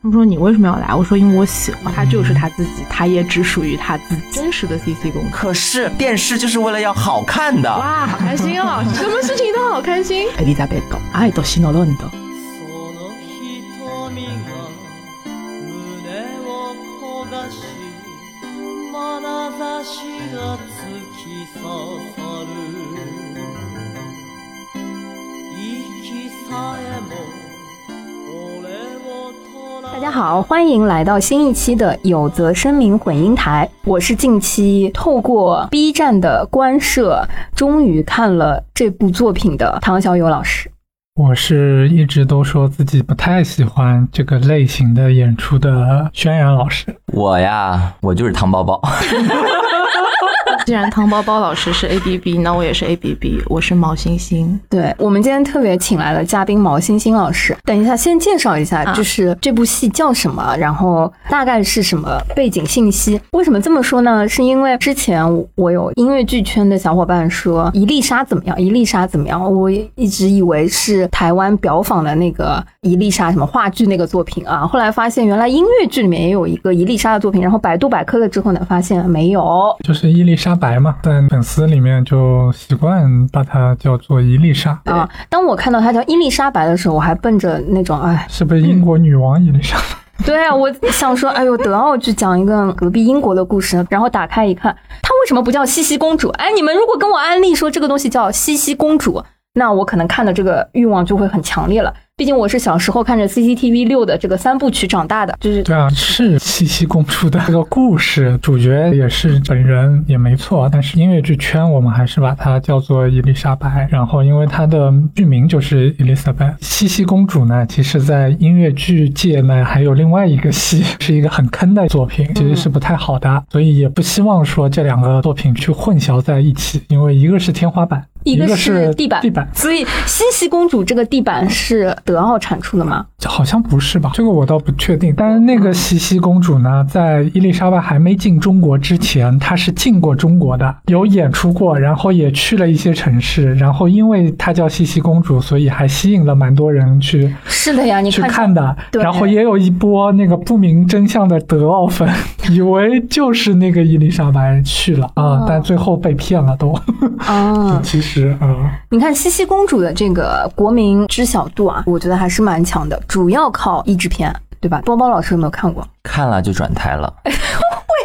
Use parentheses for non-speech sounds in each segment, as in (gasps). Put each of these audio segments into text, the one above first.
他们说你为什么要来？我说因为我喜欢他，就是他自己，他也只属于他自己真实的 CC 公主。可是电视就是为了要好看的。哇，好开心哦！(laughs) 什么事情都好开心。エリザベット、愛と死のロ 家好，欢迎来到新一期的有则声明混音台。我是近期透过 B 站的官摄，终于看了这部作品的唐小友老师。我是一直都说自己不太喜欢这个类型的演出的轩然老师。我呀，我就是糖包包。(laughs) 既然汤包包老师是 A B B，(laughs) 那我也是 A B B，我是毛星星。对我们今天特别请来了嘉宾毛星星老师。等一下，先介绍一下，就是这部戏叫什么，然后大概是什么背景信息。为什么这么说呢？是因为之前我有音乐剧圈的小伙伴说伊丽莎怎么样，伊丽莎怎么样，我一直以为是台湾表坊的那个伊丽莎什么话剧那个作品啊。后来发现原来音乐剧里面也有一个伊丽莎的作品，然后百度百科了之后呢，发现没有，就是伊丽莎。白嘛，在粉丝里面就习惯把它叫做伊丽莎啊。当我看到它叫伊丽莎白的时候，我还奔着那种哎，是不是英国女王伊丽莎？对啊，我想说，哎呦，德奥去讲一个隔壁英国的故事，然后打开一看，它为什么不叫茜茜公主？哎，你们如果跟我安利说这个东西叫茜茜公主，那我可能看的这个欲望就会很强烈了。毕竟我是小时候看着 CCTV 六的这个三部曲长大的，就是对啊，是茜茜公主的这个故事，主角也是本人也没错。但是音乐剧圈我们还是把它叫做伊丽莎白，然后因为它的剧名就是 Elizabeth。茜茜公主呢，其实在音乐剧界呢还有另外一个戏，是一个很坑的作品，其实是不太好的，所以也不希望说这两个作品去混淆在一起，因为一个是天花板，一个是地板，地板。所以茜茜公主这个地板是。德奥产出的吗？好像不是吧，这个我倒不确定。但是那个茜茜公主呢，在伊丽莎白还没进中国之前，她是进过中国的，有演出过，然后也去了一些城市。然后因为她叫茜茜公主，所以还吸引了蛮多人去。是的呀，你去看的。然后也有一波那个不明真相的德奥粉，(laughs) 以为就是那个伊丽莎白去了啊，但最后被骗了都。啊，(laughs) 其实啊，你看茜茜公主的这个国民知晓度啊，我。我觉得还是蛮强的，主要靠译制片，对吧？包包老师有没有看过？(laughs) 看了就转台了。(laughs) 为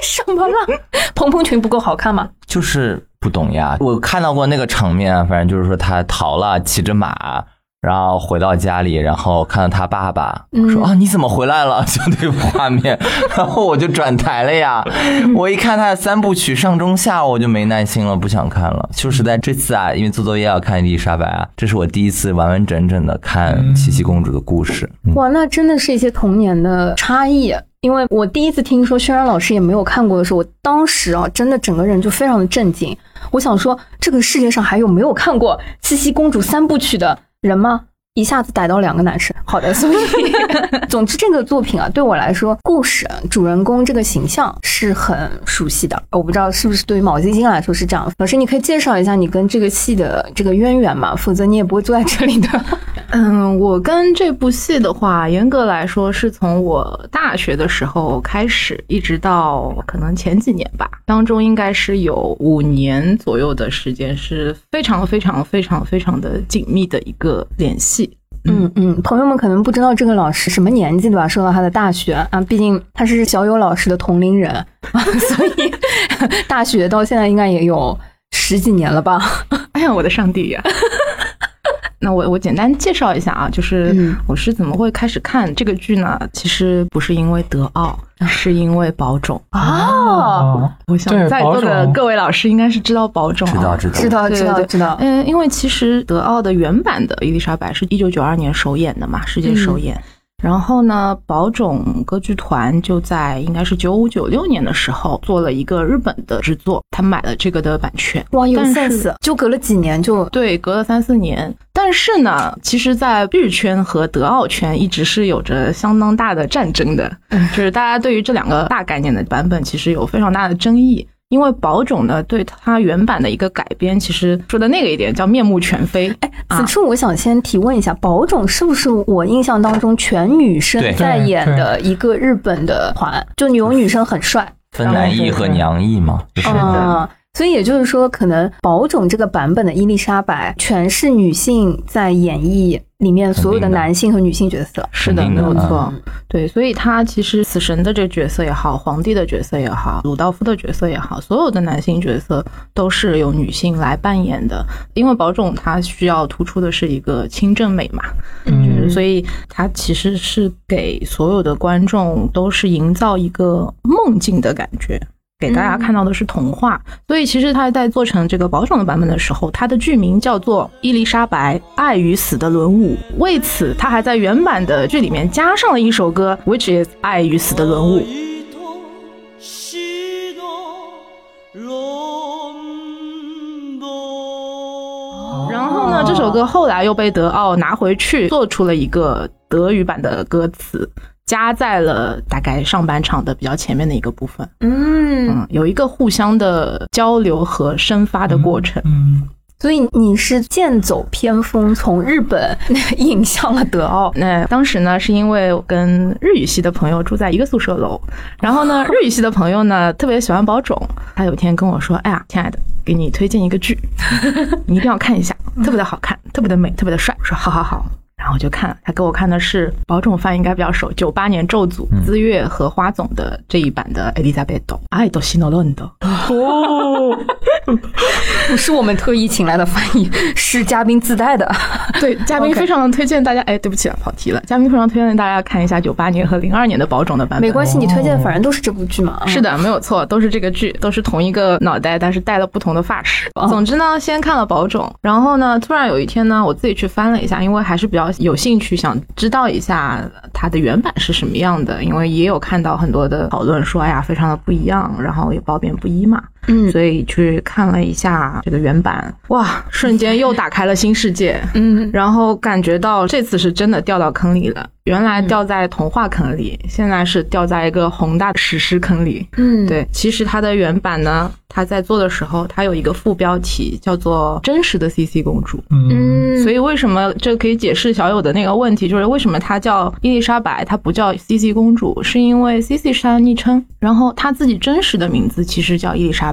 什么了？(laughs) 蓬蓬裙不够好看吗？就是不懂呀。我看到过那个场面，反正就是说他逃了，骑着马。然后回到家里，然后看到他爸爸说：“啊，你怎么回来了？” (laughs) 就那个画面，(laughs) 然后我就转台了呀。我一看他的三部曲上中下，我就没耐心了，不想看了。说实在，这次啊，因为做作业要看伊丽莎白啊，这是我第一次完完整整的看七七公主的故事。哇，那真的是一些童年的差异。因为我第一次听说轩然老师也没有看过的时候，我当时啊，真的整个人就非常的震惊。我想说，这个世界上还有没有看过七七公主三部曲的？人吗？一下子逮到两个男生。(laughs) 好的，所以 (laughs) 总之这个作品啊，对我来说，故事主人公这个形象是很熟悉的。我不知道是不是对于毛晶晶来说是这样。老师，你可以介绍一下你跟这个戏的这个渊源吗？否则你也不会坐在这里的。(laughs) 嗯，我跟这部戏的话，严格来说是从我大学的时候开始，一直到可能前几年吧，当中应该是有五年左右的时间是非常非常非常非常的紧密的一个联系。嗯嗯，朋友们可能不知道这个老师什么年纪对吧？说到他的大学啊，毕竟他是小友老师的同龄人啊，(laughs) 所以大学到现在应该也有十几年了吧？哎呀，我的上帝呀！那我我简单介绍一下啊，就是我是怎么会开始看这个剧呢？其实不是因为德奥，是因为保种啊。我想在座的各位老师应该是知道保种，知道知道知道知道知道。嗯，因为其实德奥的原版的伊丽莎白是一九九二年首演的嘛，世界首演。然后呢，宝冢歌剧团就在应该是九五九六年的时候做了一个日本的制作，他买了这个的版权。哇，有 sense，就隔了几年就对，隔了三四年。但是呢，其实，在日圈和德奥圈一直是有着相当大的战争的，就是大家对于这两个大概念的版本其实有非常大的争议。因为宝冢呢对他原版的一个改编，其实说的那个一点叫面目全非。哎，此处我想先提问一下，宝冢是不是我印象当中全女生在演的一个日本的团？就有女生很帅，分男艺和娘艺嘛，就是啊、所以也就是说，可能宝冢这个版本的伊丽莎白全是女性在演绎里面所有的男性和女性角色。是的，没有错嗯。对，所以他其实死神的这个角色也好，皇帝的角色也好，鲁道夫的角色也好，所有的男性角色都是由女性来扮演的。因为宝冢他需要突出的是一个清正美嘛，就是嗯，所以他其实是给所有的观众都是营造一个梦境的感觉。给大家看到的是童话，所以其实他在做成这个宝冢的版本的时候，他的剧名叫做《伊丽莎白爱与死的轮舞》。为此，他还在原版的剧里面加上了一首歌，which is《爱与死的轮舞》。愛と死のロンド然后呢，这首歌后来又被德奥拿回去，做出了一个德语版的歌词， 加在了大概上半场的比较前面的一个部分。嗯，嗯，有一个互相的交流和生发的过程。嗯，所以你是剑走偏锋，从日本 (laughs) 引向了德奥。那当时呢，是因为我跟日语系的朋友住在一个宿舍楼，然后呢，(laughs) 日语系的朋友呢特别喜欢宝冢，他有一天跟我说：“哎呀，亲爱的，给你推荐一个剧，你一定要看一下，(laughs) 特别的好看，特别的美，特别的帅。”我说：“好好好。”然后我就看了，他给我看的是宝冢范应该比较熟，九八年咒祖、资月和花总的这一版的《伊丽莎白多爱都西诺伦的》。哦，不是我们特意请来的翻译，是嘉宾自带的。对，嘉宾非常推荐大家，哎，对不起啊，跑题了。嘉宾非常推荐大家看一下九八年和零二年的宝冢的版本。没关系，你推荐反正都是这部剧嘛。是的，没有错，都是这个剧，都是同一个脑袋，但是戴了不同的发饰。总之呢，先看了宝冢，然后呢，突然有一天呢，我自己去翻了一下，因为还是比较有兴趣，想知道一下它的原版是什么样的，因为也有看到很多的讨论说，哎呀，非常的不一样，然后也褒贬不一嘛。嗯所以去看了一下这个原版，哇，瞬间又打开了新世界。(laughs) 嗯，然后感觉到这次是真的掉到坑里了。原来掉在童话坑里，现在是掉在一个宏大的史诗坑里。嗯，对，其实它的原版呢，它在做的时候，它有一个副标题叫做“真实的 CC 公主”。嗯，嗯，所以为什么这可以解释小友的那个问题，就是为什么她叫伊丽莎白，她不叫 CC 公主，是因为 CC 是她的昵称，然后她自己真实的名字其实叫伊丽莎白。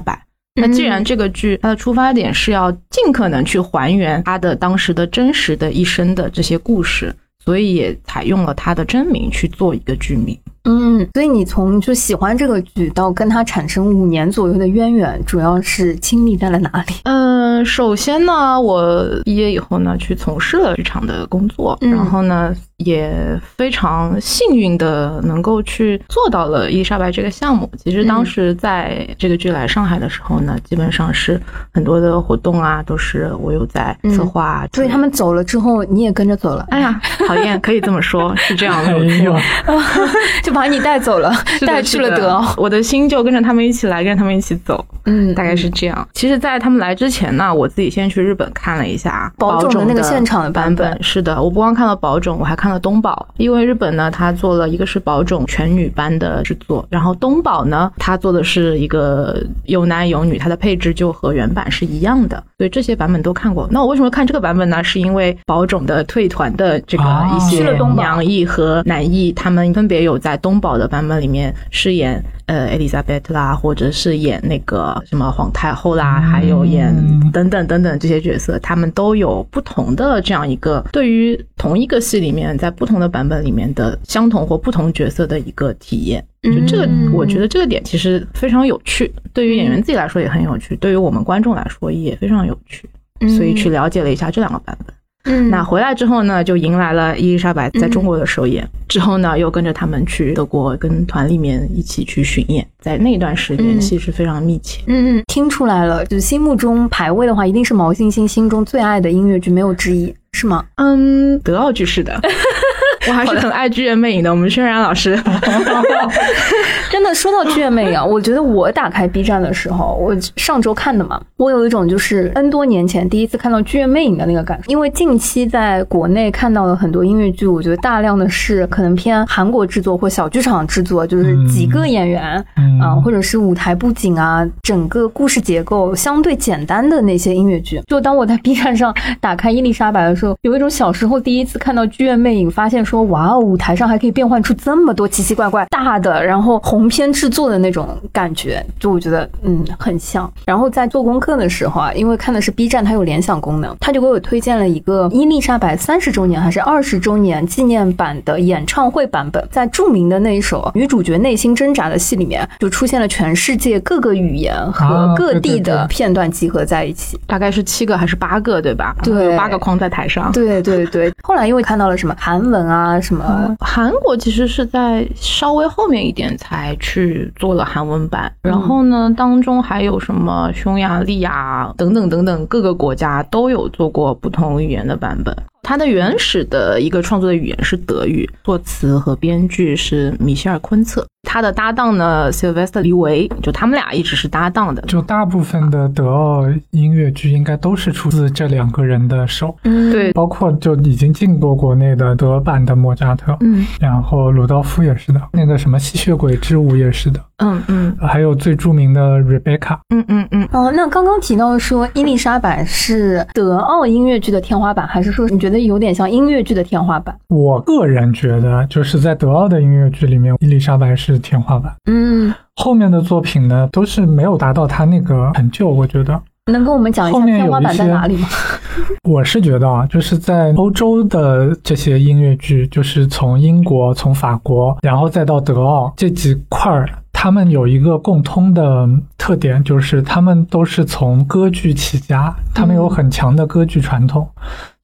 那既然这个剧它的出发点是要尽可能去还原他的当时的真实的一生的这些故事，所以也采用了他的真名去做一个剧名。嗯，所以你从就喜欢这个剧到跟他产生五年左右的渊源，主要是经历在了哪里？嗯，首先呢，我毕业以后呢，去从事了剧场的工作，嗯然后呢，也非常幸运的能够去做到了伊丽莎白这个项目。其实当时在这个剧来上海的时候呢，基本上是很多的活动啊，都是我有在策划啊、所以他们走了之后，你也跟着走了，哎呀，讨厌，可以这么说，是这样 (laughs) 哎没有呦错。(laughs) (laughs) 就把你带走了，(laughs) 带去了德奥。我的心就跟着他们一起来，跟着他们一起走，嗯。大概是这样。其实，在他们来之前呢，我自己先去日本看了一下宝冢的那个现场的版版本。是的，我不光看了宝冢，我还看了东宝，因为日本呢，他做了一个是宝冢全女班的制作，然后东宝呢，他做的是一个有男有女，它的配置就和原版是一样的，所以这些版本都看过。那我为什么看这个版本呢？是因为宝冢的退团的这个啊。一些娘役和男役，他们分别有在东宝的版本里面饰演呃艾丽莎贝特啦，或者是演那个什么皇太后啦，还有演等等等等这些角色，他们都有不同的这样一个对于同一个戏里面，在不同的版本里面的相同或不同角色的一个体验。就这个，嗯我觉得这个点其实非常有趣，对于演员自己来说也很有趣，对于我们观众来说也非常有趣，所以去了解了一下这两个版本。嗯那回来之后呢，就迎来了伊丽莎白在中国的首演。之后呢，又跟着他们去德国，跟团里面一起去巡演，在那段时间嗯其实非常密切。嗯嗯，听出来了，就是心目中排位的话，一定是毛星星心中最爱的音乐剧，没有之一，是吗？嗯，德奥剧是的，(laughs) (laughs) (laughs) 我还是很爱剧院魅影的。我们轩然老师，(laughs) 真的说到剧院魅影啊，我觉得我打开 B 站的时候，我上周看的嘛，我有一种就是 N 多年前第一次看到剧院魅影的那个感受。因为近期在国内看到了很多音乐剧，我觉得大量的是可能偏韩国制作或小剧场制作，就是几个演员嗯啊、或者是舞台布景啊，整个故事结构相对简单的那些音乐剧。就当我在 B 站上打开伊丽莎白的时候，有一种小时候第一次看到剧院魅影，发现说哇哦，舞台上还可以变换出这么多奇奇怪怪大的，然后鸿篇制作的那种感觉，就我觉得嗯很像。然后在做功课的时候啊，因为看的是 B 站，它有联想功能，他就给我推荐了一个伊丽莎白三十周年还是二十周年纪念版的演唱会版本，在著名的那一首女主角内心挣扎的戏里面，就出现了全世界各个语言和啊各地的片段集合在一起。大概是七个还是八个，对吧？对八个框在台上。对对对，后来因为看到了什么韩文啊，什么？韩国其实是在稍微后面一点才去做了韩文版，然后呢，当中还有什么匈牙利啊等等等等各个国家都有做过不同语言的版本。它的原始的一个创作的语言是德语，作词和编剧是米歇尔·昆策，他的搭档呢 Sylvester 李维，就他们俩一直是搭档的。就大部分的德奥音乐剧应该都是出自这两个人的手，嗯。对，包括就已经进过国内的德版的莫扎特，嗯。然后鲁道夫也是的，那个什么吸血鬼之舞也是的，嗯嗯。还有最著名的 Rebecca，嗯嗯嗯，哦，那刚刚提到说伊丽莎白是德奥音乐剧的天花板，还是说你觉得有点像音乐剧的天花板？我个人觉得就是在德奥的音乐剧里面，伊丽莎白是天花板，嗯，后面的作品呢都是没有达到他那个成就，我觉得。能跟我们讲一下天花板在哪里吗？(laughs) 我是觉得啊，就是在欧洲的这些音乐剧，就是从英国、从法国，然后再到德奥这几块儿，他们有一个共通的特点，就是他们都是从歌剧起家，他们有很强的歌剧传统。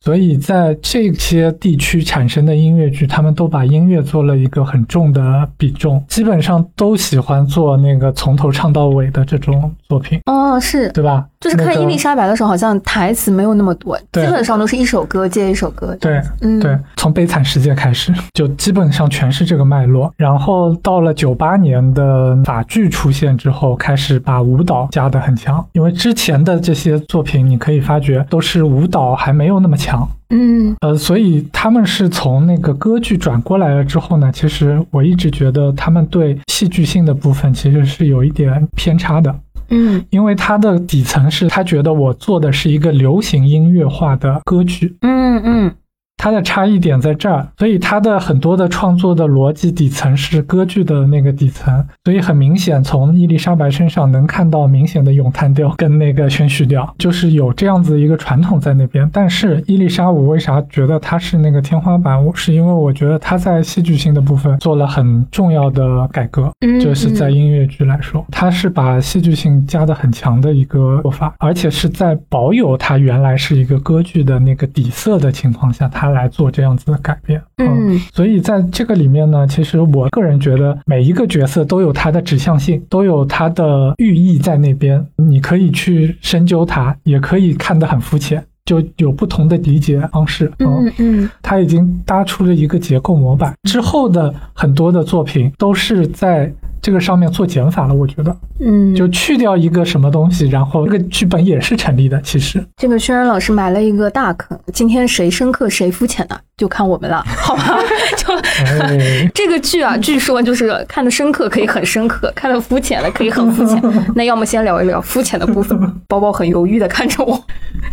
所以在这些地区产生的音乐剧，他们都把音乐做了一个很重的比重，基本上都喜欢做那个从头唱到尾的这种作品，哦，是，对吧？就是看伊丽莎白的时候，好像台词没有那么多，基本上都是一首歌接一首歌。对，嗯，对，从《悲惨世界》开始，就基本上全是这个脉络。然后到了九八年的法剧出现之后，开始把舞蹈加的很强，因为之前的这些作品，你可以发觉都是舞蹈还没有那么强。嗯呃，所以他们是从那个歌剧转过来了之后呢，其实我一直觉得他们对戏剧性的部分其实是有一点偏差的。嗯。因为他的底层是他觉得我做的是一个流行音乐化的歌曲，嗯嗯它的差异点在这儿，所以它的很多的创作的逻辑底层是歌剧的那个底层，所以很明显从伊丽莎白身上能看到明显的咏叹调跟那个宣叙调，就是有这样子一个传统在那边。但是伊丽莎，我为啥觉得它是那个天花板？我是因为我觉得它在戏剧性的部分做了很重要的改革，嗯，就是在音乐剧来说，它是把戏剧性加的很强的一个做法，而且是在保有它原来是一个歌剧的那个底色的情况下，它来做这样子的改变。嗯所以在这个里面呢，其实我个人觉得每一个角色都有它的指向性，都有它的寓意在那边，你可以去深究它，也可以看得很肤浅。就有不同的理解方式，嗯嗯它已经搭出了一个结构模板。之后的很多的作品都是在这个上面做减法了，我觉得嗯，就去掉一个什么东西，然后这个剧本也是成立的。其实，这个轩然老师埋了一个大坑，今天谁深刻谁肤浅呢？就看我们了，(laughs) 好吧？就哎，(laughs) 这个剧啊，据说就是看的深刻可以很深刻，看的肤浅的可以很肤浅。(laughs) 那要么先聊一聊肤浅的部分吧。包包很犹豫的看着我，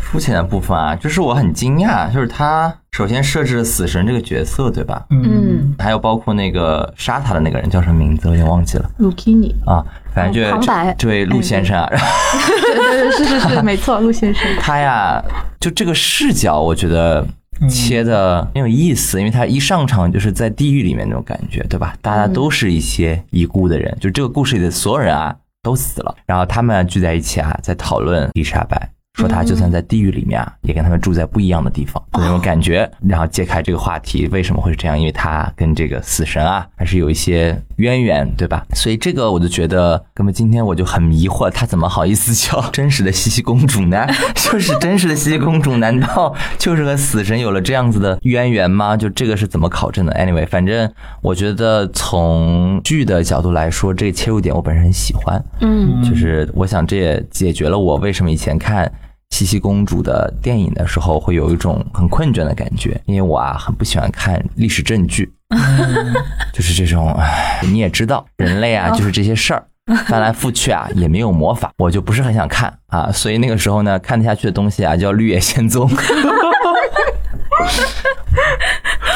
肤浅的部分啊，就是我很惊讶，就是他首先设置了死神这个角色，对吧？嗯还有包括那个杀他的那个人叫什么名字，我有点忘记了 i n i 啊。反正就旁白这位陆先生啊，(laughs) 对对对，是是是，(laughs) 没错，陆先生。他呀，就这个视角，我觉得嗯切的很有意思，因为他一上场就是在地狱里面那种感觉，对吧？大家都是一些已故的人，就这个故事里的所有人啊都死了，然后他们聚在一起啊，在讨论伊丽莎白。说他就算在地狱里面啊，也跟他们住在不一样的地方，就那种感觉。然后揭开这个话题，为什么会是这样？因为他跟这个死神啊，还是有一些渊源，对吧？所以这个我就觉得，那么今天我就很迷惑，她怎么好意思叫 (laughs) 真实的西西公主呢？(laughs) 就是真实的西西公主，难道就是和死神有了这样子的渊源吗？就这个是怎么考证的？Anyway，反正我觉得从剧的角度来说，这个切入点我本身很喜欢。嗯就是我想这也解决了我为什么以前看西西公主的电影的时候会有一种很困倦的感觉，因为我啊很不喜欢看历史证据，(laughs) 就是这种，唉你也知道，人类啊就是这些事儿。翻来覆去啊，也没有魔法，我就不是很想看啊，所以那个时候呢，看得下去的东西啊，叫《绿野仙踪》。(laughs)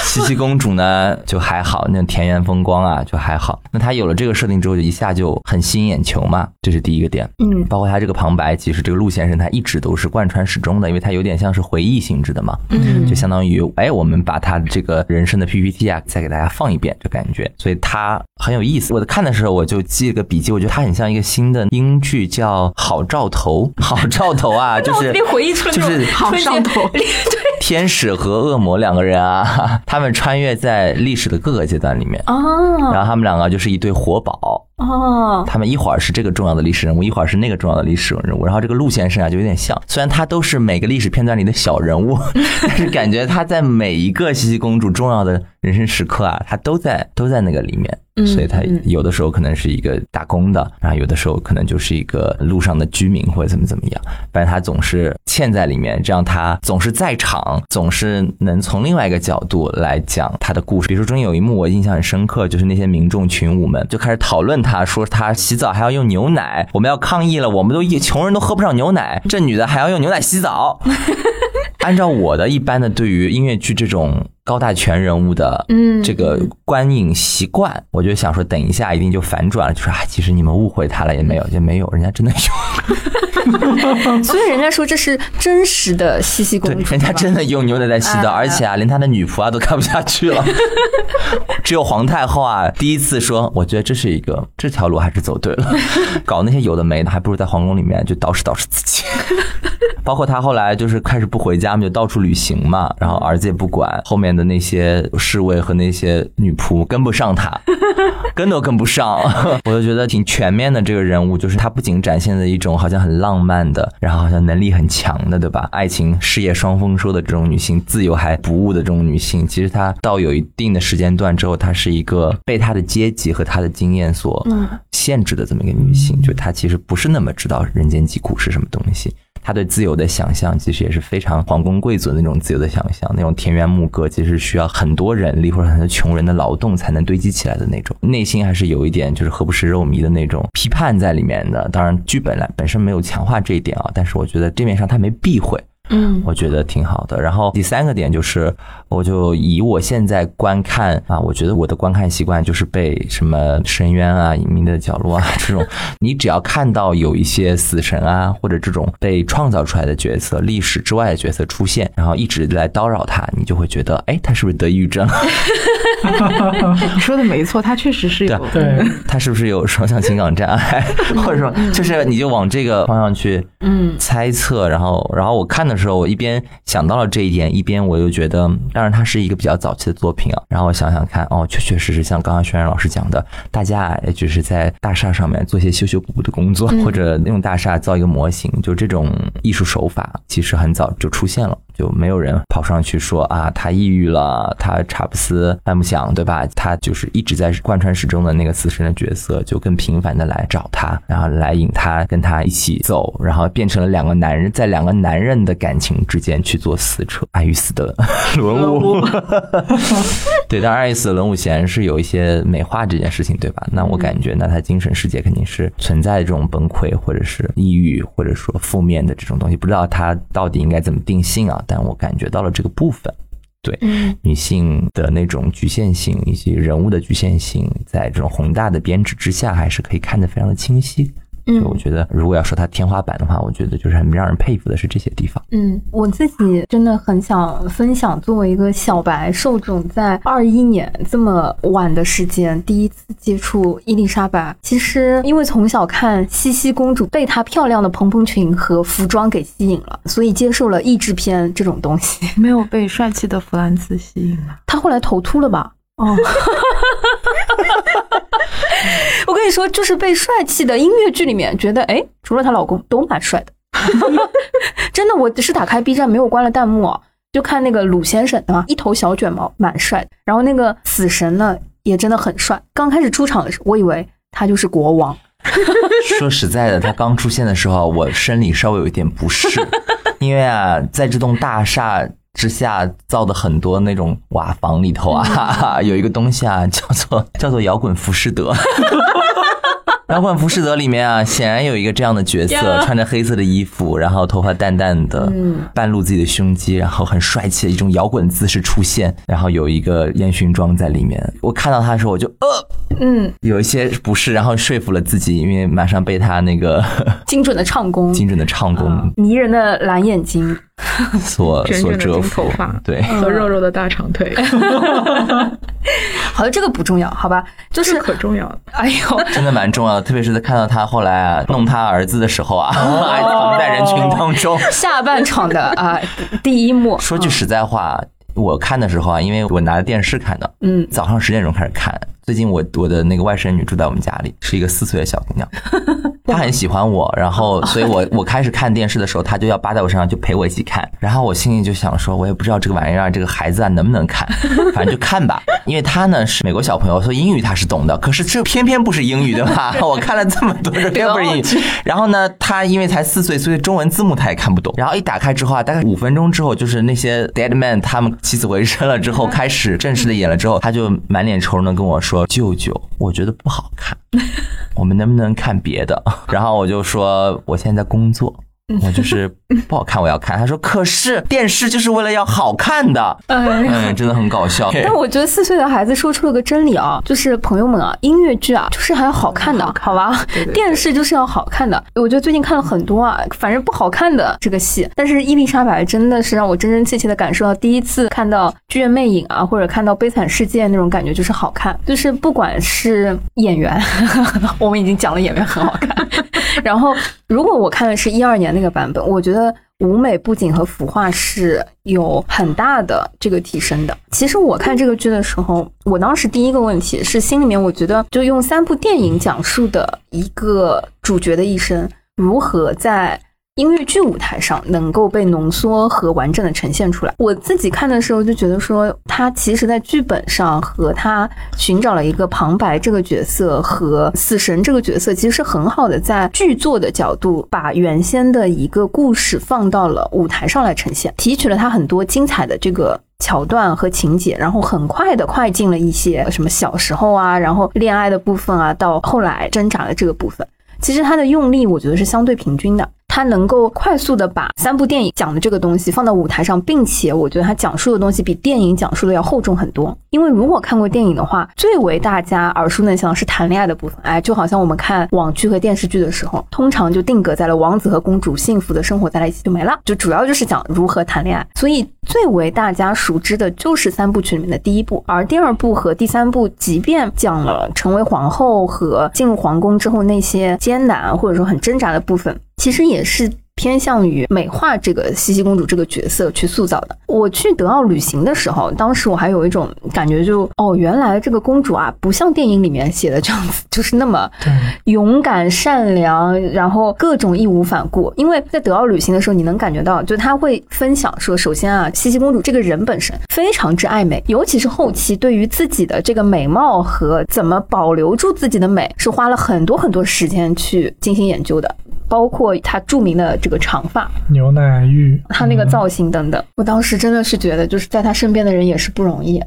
西西公主呢就还好，那种田园风光啊就还好。那她有了这个设定之后，就一下就很吸引眼球嘛，这是第一个点。嗯包括她这个旁白，其实这个陆先生他一直都是贯穿始终的，因为他有点像是回忆性质的嘛，嗯就相当于哎，我们把他这个人生的 PPT 啊，再给大家放一遍，这感觉，所以他很有意思。我在看的时候，我就记了个笔记，我觉得他很像一个新的英剧，叫《好兆头》。(laughs) 好兆头啊，就是 (laughs) 别回忆出就是好兆头对，(laughs) 天使和恶魔两个人啊，(laughs) 他们穿越在历史的各个阶段里面。哦然后他们两个就是一对活宝，哦，他们一会儿是这个重要的历史人物，一会儿是那个重要的历史人物。然后这个陆先生啊，就有点像，虽然他都是每个历史片段里的小人物，(laughs) 但是感觉他在每一个茜茜公主重要的人生时刻啊，他都在都在那个里面。嗯所以他嗯有的时候可能是一个打工的，然后有的时候可能就是一个路上的居民或者怎么怎么样，反正他总是嵌在里面，这样他总是在场，总是能从另外一个角度来讲他的故事。比如说中间有一幕我印象很深刻，就是那些民众群舞们就开始讨论他，说他洗澡还要用牛奶，我们要抗议了，我们都一穷人都喝不上牛奶，(laughs) 这女的还要用牛奶洗澡。按照我的一般的对于音乐剧这种高大全人物的嗯。这个观影习惯，我就想说，等一下一定就反转了，就说啊，其实你们误会他了，也没有，也没有，人家真的有，(laughs) (laughs) 所以人家说这是真实的西西公对，主，人家真的用牛奶在洗澡，啊而且啊，连他的女仆啊都看不下去了，(laughs) 只有皇太后啊第一次说，我觉得这是一个这条路还是走对了，搞那些有的没的，还不如在皇宫里面就捯饬捯饬自己。包括他后来就是开始不回家嘛，就到处旅行嘛，然后儿子也不管，后面的那些侍卫和那些女仆跟不上他，(laughs) 跟都跟不上，(laughs) 我就觉得挺全面的这个人物，就是他不仅展现了一种好像很浪漫的，然后好像能力很强的，对吧？爱情事业双丰收的这种女性，自由还不误的这种女性，其实她到有一定的时间段之后，她是一个被她的阶级和她的经验所限制的这么一个女性，就她其实不是那么知道人间疾苦是什么东西。他对自由的想象其实也是非常皇宫贵族那种自由的想象，那种田园牧歌其实需要很多人力或者很多穷人的劳动才能堆积起来的那种，内心还是有一点就是何不食肉糜的那种批判在里面的。当然，剧本来本身没有强化这一点啊，但是我觉得这面上他没避讳。嗯。我觉得挺好的。然后第三个点就是，我就以我现在观看啊，我觉得我的观看习惯就是被什么深渊啊、隐秘的角落啊 (laughs) 这种，你只要看到有一些死神啊或者这种被创造出来的角色、历史之外的角色出现，然后一直来叨扰他，你就会觉得，哎，他是不是得抑郁症？你 (laughs) 说的没错，他确实是有对对，他是不是有双向情感障碍，(laughs) 或者说就是你就往这个方向去嗯。猜测，然后然后我看的时候，我一边想到了这一点，一边我又觉得，当然它是一个比较早期的作品啊。然后我想想看，哦，确确实实像刚刚轩然老师讲的，大家啊也只是在大厦上面做一些修修补补的工作，或者用大厦造一个模型，就这种艺术手法其实很早就出现了。就没有人跑上去说啊，他抑郁了，他查普斯范不想，对吧？他就是一直在贯穿始终的那个死神的角色，就更频繁的来找他，然后来引他跟他一起走，然后变成了两个男人在两个男人的感情之间去做撕扯，(laughs) 爱与死的轮舞。对，当然爱与死的轮舞显然是有一些美化这件事情，对吧？那我感觉，那他精神世界肯定是存在这种崩溃，或者是抑郁，或者说负面的这种东西，不知道他到底应该怎么定性啊？但我感觉到了这个部分。对嗯女性的那种局限性以及人物的局限性，在这种宏大的编制之下，还是可以看得非常的清晰。就我嗯觉得，如果要说它天花板的话，我觉得就是很让人佩服的是这些地方。嗯，我自己真的很想分享，作为一个小白受众，在二一年这么晚的时间第一次接触伊丽莎白。其实因为从小看茜茜公主，被她漂亮的蓬蓬裙和服装给吸引了，所以接受了译制片这种东西。(laughs) 没有被帅气的弗兰茨吸引吗？她后来头秃了吧？哦，(laughs) (laughs) 说就是被帅气的音乐剧里面觉得，哎，除了她老公都蛮帅的。(laughs) 真的，我是打开 B 站没有关了弹幕啊，就看那个鲁先生啊，一头小卷毛，蛮帅的。然后那个死神呢，也真的很帅。刚开始出场的时候，我以为他就是国王。说实在的，他刚出现的时候，我生理稍微有一点不适，(laughs) 因为啊，在这栋大厦之下造的很多那种瓦房里头啊，(laughs) 有一个东西啊，叫做叫做摇滚浮士德。(laughs) 摇滚浮士德里面啊，显然有一个这样的角色，呀穿着黑色的衣服，然后头发淡淡的，半露自己的胸肌，然后很帅气的一种摇滚姿势出现，然后有一个烟熏妆在里面。我看到他的时候，我就呃，嗯，有一些不适，然后说服了自己，因为马上被他那个 (laughs) 精准的唱功，精准的唱功迷人的蓝眼睛。所 (laughs) 所折服头发。对，和肉肉的大长腿，(laughs) (laughs) 好的，这个不重要，好吧？就是这可重要了。哎呦，真的蛮重要的，特别是在看到他后来啊弄他儿子的时候啊，还藏在人群当中。下半场的啊、第一幕，说句实在话，我看的时候啊，因为我拿着电视看的，嗯，早上十点钟开始看。最近我我的那个外甥女住在我们家里，是一个四岁的小姑娘，(laughs) 她很喜欢我，然后所以我 (laughs) 我开始看电视的时候，她就要扒在我身上就陪我一起看，然后我心里就想说，我也不知道这个玩意儿这个孩子啊能不能看，(laughs) 反正就看吧，因为她呢是美国小朋友，所以英语她是懂的，可是这偏偏不是英语对吧？我看了这么多，这偏不是英语。然后呢，她因为才四岁，所以中文字幕她也看不懂。然后一打开之后啊，大概五分钟之后，就是那些 dead man 他们起死回生了之后，开始正式的演了之后，她就满脸愁容的跟我说：“舅舅，我觉得不好看，我们能不能看别的？” (laughs) 然后我就说：“我现在在工作。”我就是不好看，我要看。他说：“可是电视就是为了要好看的。”哎。嗯，真的很搞笑。(laughs) 但我觉得四岁的孩子说出了个真理啊，就是朋友们啊，音乐剧啊，就是还要好看的，好吧？电视就是要好看的。我觉得最近看了很多啊，反正不好看的这个戏，但是伊丽莎白真的是让我真真切切的感受到，第一次看到《剧院魅影》啊，或者看到《悲惨世界》那种感觉，就是好看。就是不管是演员，(laughs) 我们已经讲了演员很好看，然后如果我看的是一二年那个版本，我觉得舞美布景和服化是有很大的这个提升的。其实我看这个剧的时候，我当时第一个问题是心里面我觉得，就用三部电影讲述的一个主角的一生，如何在。音乐剧舞台上能够被浓缩和完整的呈现出来。我自己看的时候就觉得说，他其实在剧本上和他寻找了一个旁白这个角色和死神这个角色，其实是很好的在剧作的角度把原先的一个故事放到了舞台上来呈现，提取了他很多精彩的这个。桥段和情节，然后很快的快进了一些什么小时候啊，然后恋爱的部分啊，到后来挣扎的这个部分，其实他的用力我觉得是相对平均的。他能够快速的把三部电影讲的这个东西放到舞台上，并且我觉得他讲述的东西比电影讲述的要厚重很多。因为如果看过电影的话，最为大家耳熟能详的是谈恋爱的部分，哎，就好像我们看网剧和电视剧的时候，通常就定格在了王子和公主幸福的生活在了一起就没了，就主要就是讲如何谈恋爱。所以最为大家熟知的就是三部曲里面的第一部，而第二部和第三部，即便讲了成为皇后和进入皇宫之后那些艰难或者说很挣扎的部分。其实也是偏向于美化这个茜茜公主这个角色去塑造的。我去德奥旅行的时候，当时我还有一种感觉就，哦，原来这个公主啊，不像电影里面写的这样子，就是那么勇敢、善良，然后各种义无反顾。因为在德奥旅行的时候，你能感觉到，就她会分享说，首先啊，茜茜公主这个人本身非常之爱美，尤其是后期对于自己的这个美貌和怎么保留住自己的美，是花了很多很多时间去进行研究的。包括他著名的这个长发，牛奶浴，他那个造型等等，我当时真的是觉得，就是在他身边的人也是不容易。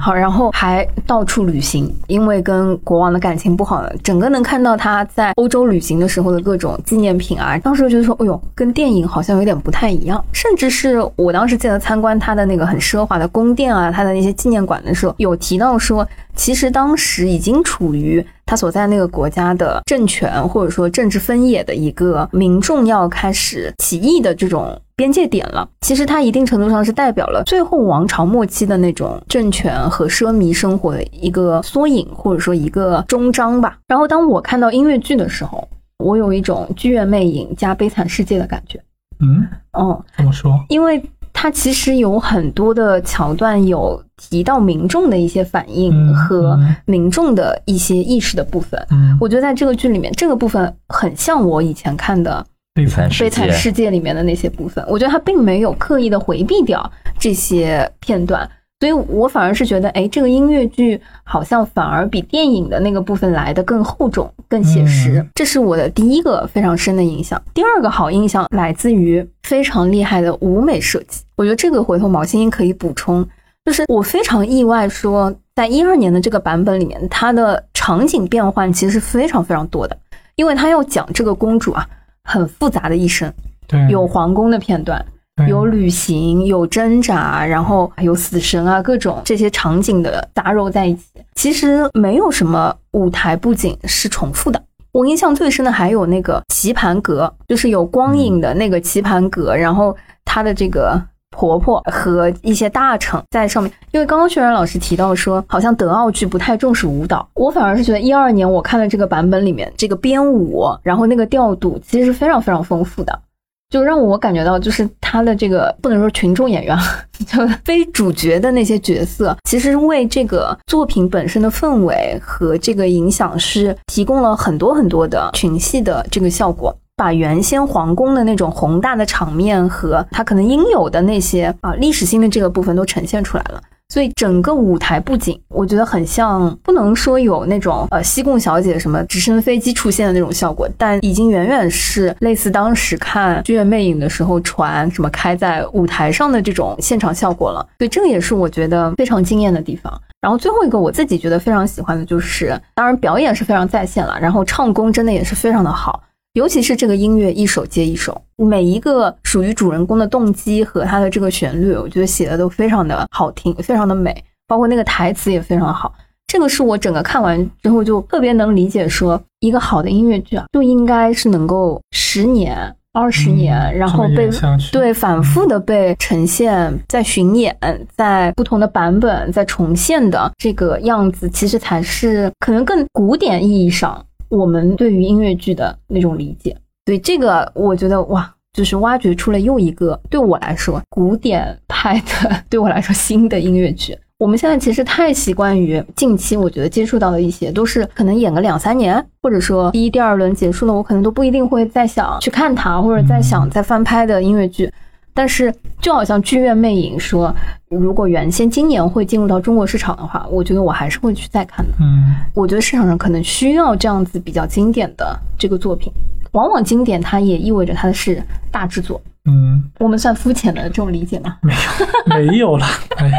好，然后还到处旅行，因为跟国王的感情不好，整个能看到他在欧洲旅行的时候的各种纪念品啊。当时就觉得说，哎呦，跟电影好像有点不太一样。甚至是我当时记得参观他的那个很奢华的宫殿啊，他的那些纪念馆的时候，有提到说，其实当时已经处于。他所在那个国家的政权或者说政治分野的一个民众要开始起义的这种边界点了。其实它一定程度上是代表了最后王朝末期的那种政权和奢靡生活的一个缩影，或者说一个终章吧。然后当我看到音乐剧的时候，我有一种剧院魅影加悲惨世界的感觉。嗯，哦，怎么说？因为。它其实有很多的桥段有提到民众的一些反应嗯和嗯民众的一些意识的部分。嗯，我觉得在这个剧里面，这个部分很像我以前看的悲惨《悲惨世界》里面的那些部分。我觉得他并没有刻意的回避掉这些片段，所以我反而是觉得，哎，这个音乐剧好像反而比电影的那个部分来的更厚重、更写实。嗯这是我的第一个非常深的印象。第二个好印象来自于非常厉害的舞美设计，我觉得这个回头毛星星可以补充。就是我非常意外说，在一二年的这个版本里面，它的场景变换其实是非常非常多的，因为它要讲这个公主啊很复杂的一生，对有皇宫的片段，对有旅行，有挣扎，然后还有死神啊，各种这些场景的杂糅在一起。其实没有什么舞台布景是重复的。我印象最深的还有那个棋盘格，就是有光影的那个棋盘格，然后它的这个婆婆和一些大臣在上面。因为刚刚薛然老师提到说，好像德奥剧不太重视舞蹈，我反而是觉得一二年我看的这个版本里面，这个编舞，然后那个调度其实是非常非常丰富的。就让我感觉到，就是他的这个不能说群众演员，(laughs) 就非主角的那些角色，其实为这个作品本身的氛围和这个影响是提供了很多很多的群戏的这个效果。把原先皇宫的那种宏大的场面和它可能应有的那些啊历史性的这个部分都呈现出来了。所以整个舞台布景，我觉得很像，不能说有那种呃西贡小姐什么直升飞机出现的那种效果，但已经远远是类似当时看《剧院魅影》的时候船什么开在舞台上的这种现场效果了。所以这个也是我觉得非常惊艳的地方。然后最后一个我自己觉得非常喜欢的就是，当然表演是非常在线了，然后唱功真的也是非常的好。尤其是这个音乐一首接一首，每一个属于主人公的动机和他的这个旋律，我觉得写的都非常的好听，非常的美，包括那个台词也非常好。这个是我整个看完之后就特别能理解，说一个好的音乐剧啊，就应该是能够十年、二十年，嗯然后被对反复的被呈现，在巡演，在不同的版本在重现的这个样子，其实才是可能更古典意义上我们对于音乐剧的那种理解。所以这个我觉得哇，就是挖掘出了又一个对我来说古典派的，对我来说新的音乐剧。我们现在其实太习惯于近期，我觉得接触到的一些都是可能演个两三年，或者说第一、第二轮结束了，我可能都不一定会再想去看它，或者再想再翻拍的音乐剧。但是就好像剧院魅影说，如果原先今年会进入到中国市场的话，我觉得我还是会去再看的。嗯，我觉得市场上可能需要这样子比较经典的这个作品。往往经典它也意味着它是大制作。嗯，我们算肤浅的这种理解吗？没有没有了，(laughs) 哎，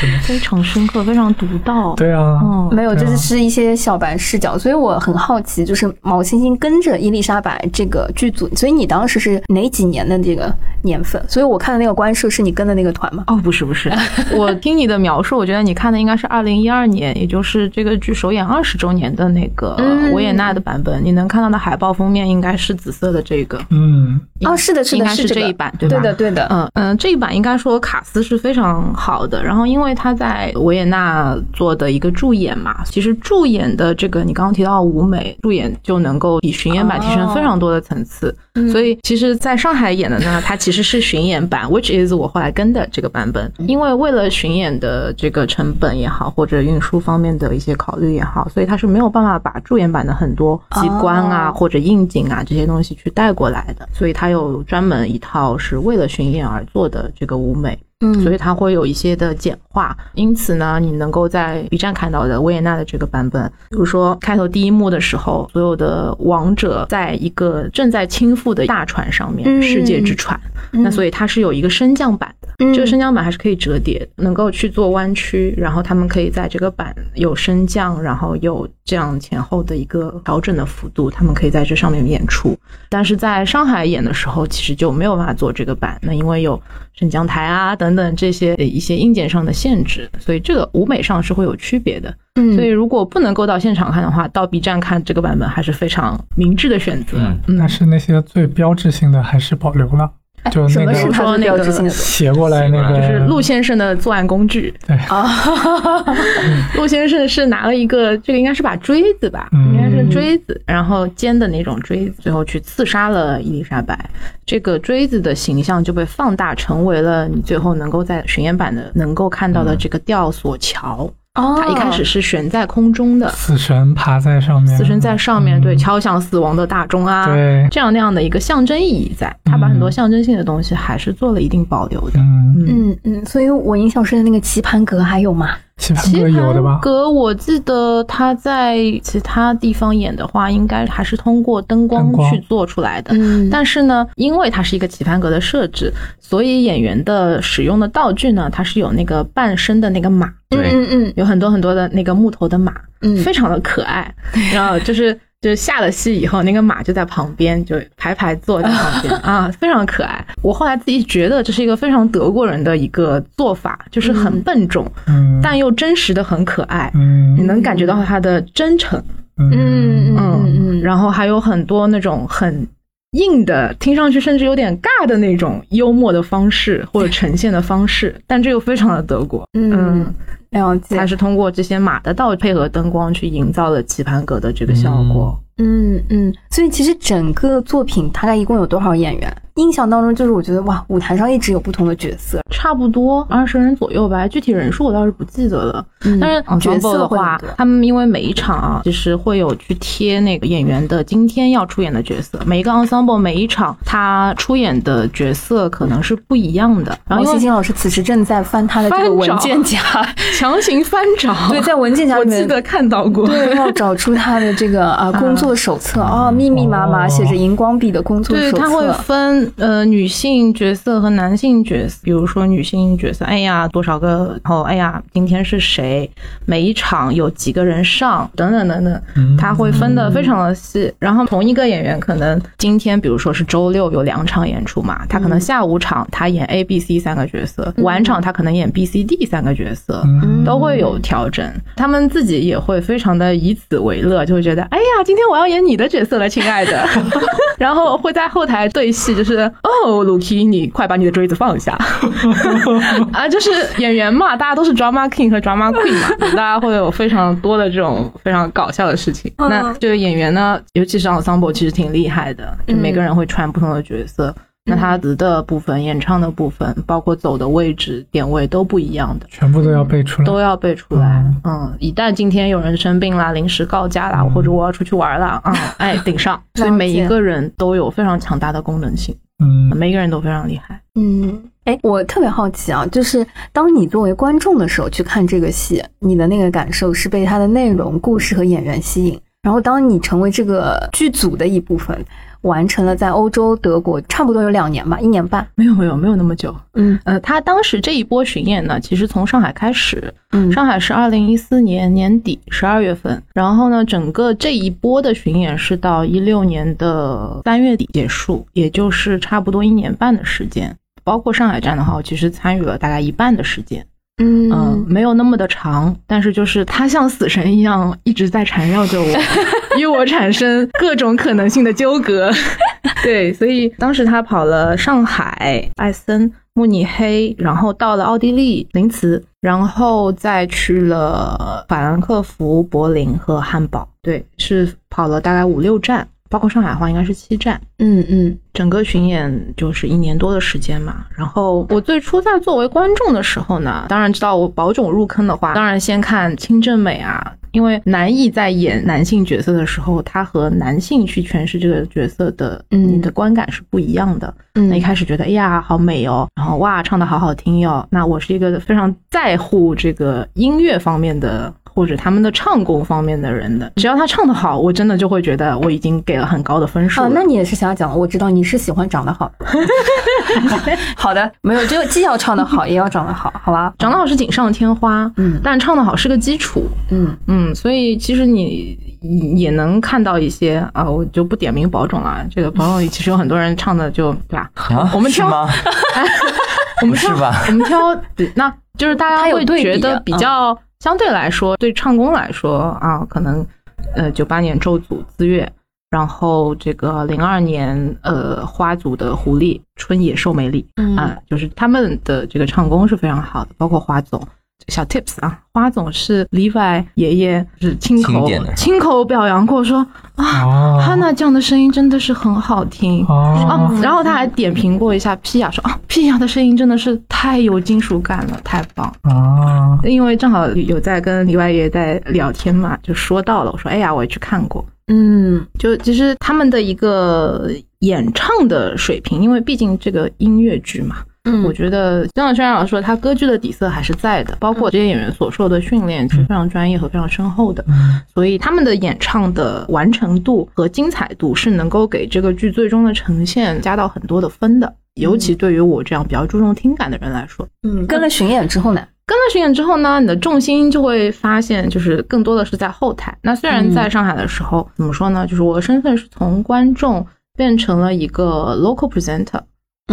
真的非常深刻，非常独到。对啊，嗯，没有，就是是一些小白视角，所以我很好奇，就是毛星星跟着伊丽莎白这个剧组，所以你当时是哪几年的这个年份？所以我看的那个官摄是你跟的那个团吗？哦，不是不是，(laughs) 我听你的描述，我觉得你看的应该是二零一二年，也就是这个剧首演二十周年的那个嗯维也纳的版本。你能看到的海报封面应该是紫色的这个，嗯，哦，是的，是的，是这个这一版，对吧？对的，对的。嗯嗯，这一版应该说卡斯是非常好的，然后因为他在维也纳做的一个助演嘛，其实助演的这个你刚刚提到舞美助演就能够比巡演版提升非常多的层次，嗯。所以其实在上海演的呢，它其实是巡演版，which is 我后来跟的这个版本，因为为了巡演的这个成本也好，或者运输方面的一些考虑也好，所以它是没有办法把助演版的很多机关啊、哦。或者应景啊这些东西去带过来的，所以它有专门一套是为了巡演而做的这个舞美。嗯。所以它会有一些的简化，因此呢，你能够在 B 站看到的维也纳的这个版本，比如说开头第一幕的时候，所有的王者在一个正在倾覆的大船上面，嗯。世界之船，那所以它是有一个升降板的，嗯。这个升降板还是可以折叠，能够去做弯曲，然后他们可以在这个板有升降，然后有这样前后的一个调整的幅度，他们可以在这上面演出。但是在上海演的时候，其实就没有办法做这个板，那因为有升降台啊等等等这些一些硬件上的限制，所以这个舞美上是会有区别的。嗯所以如果不能够到现场看的话，到 B 站看这个版本还是非常明智的选择。嗯嗯但是那些最标志性的还是保留了。就那个什么是他的说那个写过来那个就是陆先生的作案工具。对啊？(laughs) 陆先生是拿了一个，这个应该是把锥子吧，锥子，然后尖的那种锥子，最后去刺杀了伊丽莎白。这个锥子的形象就被放大，成为了你最后能够在巡演版的能够看到的这个吊索桥。哦，它一开始是悬在空中的，死神爬在上面，死神在上面，嗯对，敲响死亡的大钟啊，对这样那样的一个象征意义在。他把很多象征性的东西还是做了一定保留的。嗯，嗯嗯，所以我印象深的那个棋盘格还有吗？棋盘格有的吧？格，我记得他在其他地方演的话，应该还是通过灯光去做出来的。嗯但是呢，因为它是一个棋盘格的设置，所以演员的使用的道具呢，它是有那个半身的那个马，对嗯嗯有很多很多的那个木头的马，嗯非常的可爱。然后就是就是下了戏以后，那个马就在旁边，就排排坐在旁边 (laughs) 啊，非常可爱。我后来自己觉得这是一个非常德国人的一个做法，就是很笨重，嗯，但又真实的很可爱。嗯你能感觉到他的真诚，嗯嗯嗯嗯，然后还有很多那种很硬的，听上去甚至有点尬的那种幽默的方式或者呈现的方式，但这又非常的德国。嗯了解它。是通过这些马的道配合灯光去营造了棋盘格的这个效果。嗯嗯，所以其实整个作品大概一共有多少演员？印象当中就是我觉得哇，舞台上一直有不同的角色，差不多二十人左右吧，具体人数我倒是不记得了。嗯但是角色的话他们因为每一场啊，其实会有去贴那个演员的今天要出演的角色，每一个 ensemble 每一场他出演的角色可能是不一样的。然后因为王欣欣老师此时正在翻他的这个文件夹，(laughs) 强行翻找，(laughs) 对，在文件夹里面我记得看到过。对，要找出他的这个啊 (laughs) 工作手册啊，密密麻麻写着荧光笔的工作对，手它会册。分呃女性角色和男性角色，比如说女性角色，哎呀多少个，然后哎呀今天是谁，每一场有几个人上，等等等等，他会分的非常的细。然后同一个演员可能今天比如说是周六有两场演出嘛，他可能下午场他演 A、B、C 三个角色，晚场他可能演 B、C、D 三个角色。嗯都会有调整，他们自己也会非常的以此为乐，就会觉得，哎呀，今天我要演你的角色了，亲爱的，(laughs) 然后会在后台对戏，就是哦，鲁基，你快把你的锥子放下 (laughs) 啊，就是演员嘛，大家都是 drama king 和 drama queen 嘛，(laughs) 大家会有非常多的这种非常搞笑的事情。嗯那这个演员呢，尤其是 ensemble，其实挺厉害的，就每个人会穿不同的角色。那他词的部分、演唱的部分，包括走的位置、点位都不一样的。全部都要背出来。都要背出来。嗯，一旦今天有人生病啦、临时告假啦，或者我要出去玩啦，啊、哎，顶上。所以每一个人都有非常强大的功能性，嗯每个人都非常厉害。嗯，哎，我特别好奇啊，就是当你作为观众的时候去看这个戏，你的那个感受是被它的内容、故事和演员吸引，然后当你成为这个剧组的一部分，完成了在欧洲德国差不多有两年吧，一年半。没有没有没有那么久。嗯呃，他当时这一波巡演呢，其实从上海开始，嗯上海是二零一四年年底十二月份，然后呢，整个这一波的巡演是到一六年的三月底结束，也就是差不多一年半的时间。包括上海站的话，我其实参与了大概一半的时间。嗯，嗯没有那么的长，但是就是他像死神一样一直在缠绕着我，(laughs) 与我产生各种可能性的纠葛。(laughs) 对，所以当时他跑了上海、艾森、慕尼黑，然后到了奥地利林茨，然后再去了法兰克福、柏林和汉堡。对，是跑了大概五六站，包括上海的话应该是七站。嗯嗯整个巡演就是一年多的时间嘛。然后我最初在作为观众的时候呢，当然知道我保种入坑的话，当然先看清正美啊，因为南艺在演男性角色的时候，他和男性去诠释这个角色的，嗯你的观感是不一样的。嗯那一开始觉得，哎呀，好美哦，然后哇，唱的好好听哟。那我是一个非常在乎这个音乐方面的。或者他们的唱功方面的人的，只要他唱得好，我真的就会觉得我已经给了很高的分数了。啊，那你也是想要讲，我知道你是喜欢长得好。(laughs) 好的，没有，就既要唱得好，也要长得好，好吧？长得好是锦上添花，嗯但唱得好是个基础，嗯嗯，所以其实你也能看到一些啊，我就不点名保种了。这个保种里其实有很多人唱的就对吧？啊，我们挑？(laughs) 我们挑是吧我们挑，那就是大家会觉得比较相对来说，对唱功来说啊，可能呃九八年周组、资月。然后这个零二年，呃，花组的狐狸春野寿美里嗯啊、就是他们的这个唱功是非常好的，包括花总。小 tips 啊，花总是 Levi 爷爷是亲口亲口表扬过说啊，哦。哈娜酱的声音真的是很好听啊哦，，然后他还点评过一下皮亚，说啊，皮亚的声音真的是太有金属感了，太棒。啊，因为正好有在跟李外爷在聊天嘛，就说到了，我说哎呀，我也去看过，嗯。就其实他们的一个演唱的水平，因为毕竟这个音乐剧嘛，嗯我觉得就像轩然老师说，他歌剧的底色还是在的，包括这些演员所受的训练是非常专业和非常深厚的，嗯所以他们的演唱的完成度和精彩度是能够给这个剧最终的呈现加到很多的分的。尤其对于我这样比较注重听感的人来说，嗯，跟了巡演之后呢？跟了巡演之后呢，你的重心就会发现，就是更多的是在后台。那虽然在上海的时候，怎么说呢？就是我的身份是从观众变成了一个 local presenter，嗯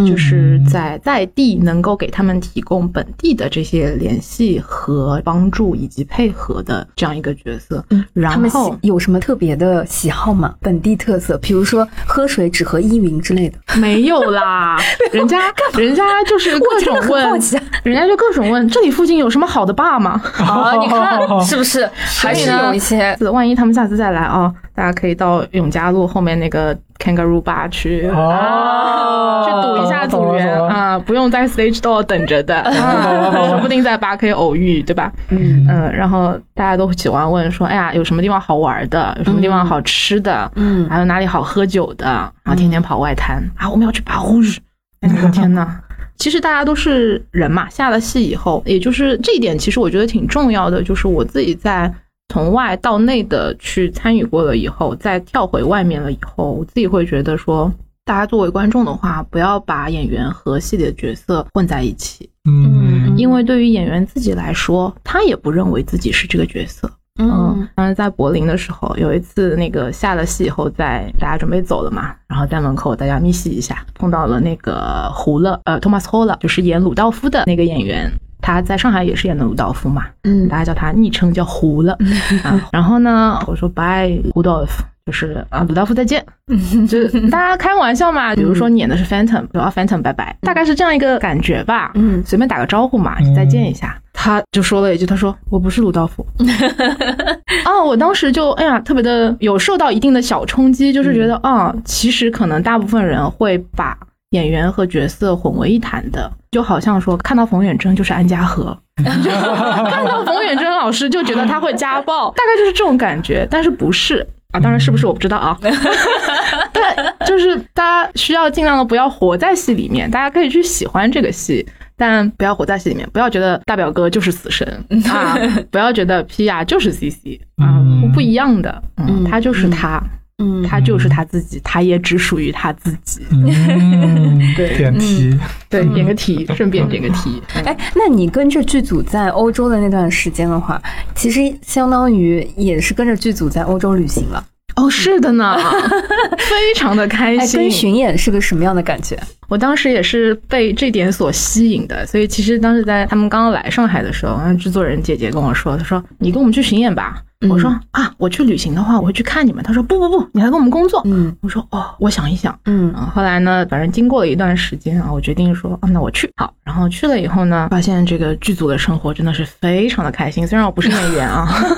就是在在地能够给他们提供本地的这些联系和帮助以及配合的这样一个角色。然他们喜后有什么特别的喜好吗？本地特色，比如说喝水只喝依云之类的。(laughs) 没有啦，人家 (laughs) 人家就是各种问奇啊，人家就各种问这里附近有什么好的坝吗？啊，(laughs) 你看是不是还是有一些？万一他们下次再来啊、大家可以到永嘉路后面那个 Kangaroo Bar 去啊去赌一下组员啊，不用在 Stage Door 等着的，啊说不定在吧可以偶遇，对吧？嗯嗯，然后大家都喜欢问说，哎呀，有什么地方好玩的？有什么地方好吃的？嗯还有哪里好喝酒的？然后天天跑外滩啊，我们要去巴湖日。哎我的天呐！(laughs) 其实大家都是人嘛，下了戏以后，也就是这一点，其实我觉得挺重要的，就是我自己在从外到内的去参与过了以后，再跳回外面了以后，我自己会觉得说，大家作为观众的话，不要把演员和戏里的角色混在一起，嗯因为对于演员自己来说，他也不认为自己是这个角色。嗯，当时在柏林的时候，有一次那个下了戏以后，在大家准备走了嘛，然后在门口大家密戏一下，碰到了那个胡勒，呃，Thomas Holler，就是演鲁道夫的那个演员。他在上海也是演的鲁道夫嘛，嗯大家叫他昵称叫胡了 (laughs) 啊。然后呢，我说 Bye Rudolph，就是啊，鲁道夫再见，(laughs) 就是大家开玩笑嘛。比如说你演的是 Phantom，说啊 Phantom 拜拜，大概是这样一个感觉吧。嗯随便打个招呼嘛，嗯再见一下。他就说了一句，他说我不是鲁道夫。(laughs) 啊，我当时就哎呀，特别的有受到一定的小冲击，就是觉得啊、其实可能大部分人会把演员和角色混为一谈的，就好像说看到冯远征就是安家和，就 (laughs) 看到冯远征老师就觉得他会家暴，大概就是这种感觉，但是不是。啊，当然是不是我不知道啊，(laughs) 但就是大家需要尽量的不要活在戏里面，大家可以去喜欢这个戏，但不要活在戏里面，不要觉得大表哥就是死神啊，(laughs) 不要觉得皮亚就是 CC 啊，不一样的，嗯，他就是他，嗯他就是他自己，他也只属于他自己。嗯，(laughs) 对点题，(laughs) 对，点个题，顺便点个题。哎，那你跟着剧组在欧洲的那段时间的话，其实相当于也是跟着剧组在欧洲旅行了。哦，是的呢，(laughs) 非常的开哎，心。跟巡演是个什么样的感觉？我当时也是被这点所吸引的，所以其实当时在他们刚刚来上海的时候，那制作人姐姐跟我说，她说你跟我们去巡演吧。我说啊，我去旅行的话，我会去看你们。他说不不不，你来跟我们工作。嗯我说哦，我想一想。嗯嗯，后来呢，反正经过了一段时间啊，我决定说，啊，那我去。好，然后去了以后呢，发现这个剧组的生活真的是非常的开心。虽然我不是演员啊，(laughs) 虽然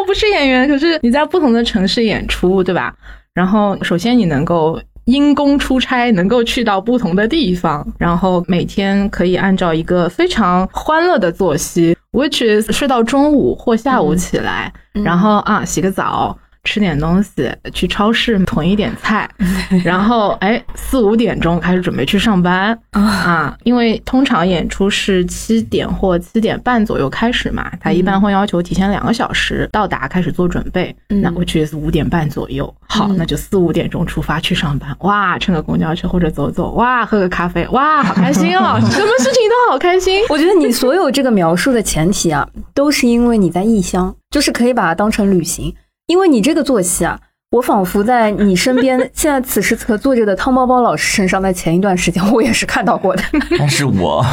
我不是演员，可是你在不同的城市演出，对吧？然后首先你能够。因公出差，能够去到不同的地方，然后每天可以按照一个非常欢乐的作息，which is 睡到中午或下午起来，然后啊洗个澡，吃点东西，去超市囤一点菜，(laughs) 然后哎四五点钟开始准备去上班啊，因为通常演出是七点或七点半左右开始嘛，他一般会要求提前两个小时到达开始做准备，那我去是五点半左右，好，那就四五点钟出发去上班，哇，乘个公交车或者走走，哇，喝个咖啡，哇，好开心哦，(laughs) 什么事情都好开心。我觉得你所有这个描述的前提啊，都是因为你在异乡，就是可以把它当成旅行。因为你这个作息啊，我仿佛在你身边，(laughs) 现在此时此刻坐着的汤包包老师身上，在前一段时间我也是看到过的。但是我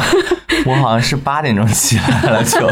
我好像是八点钟起来了就，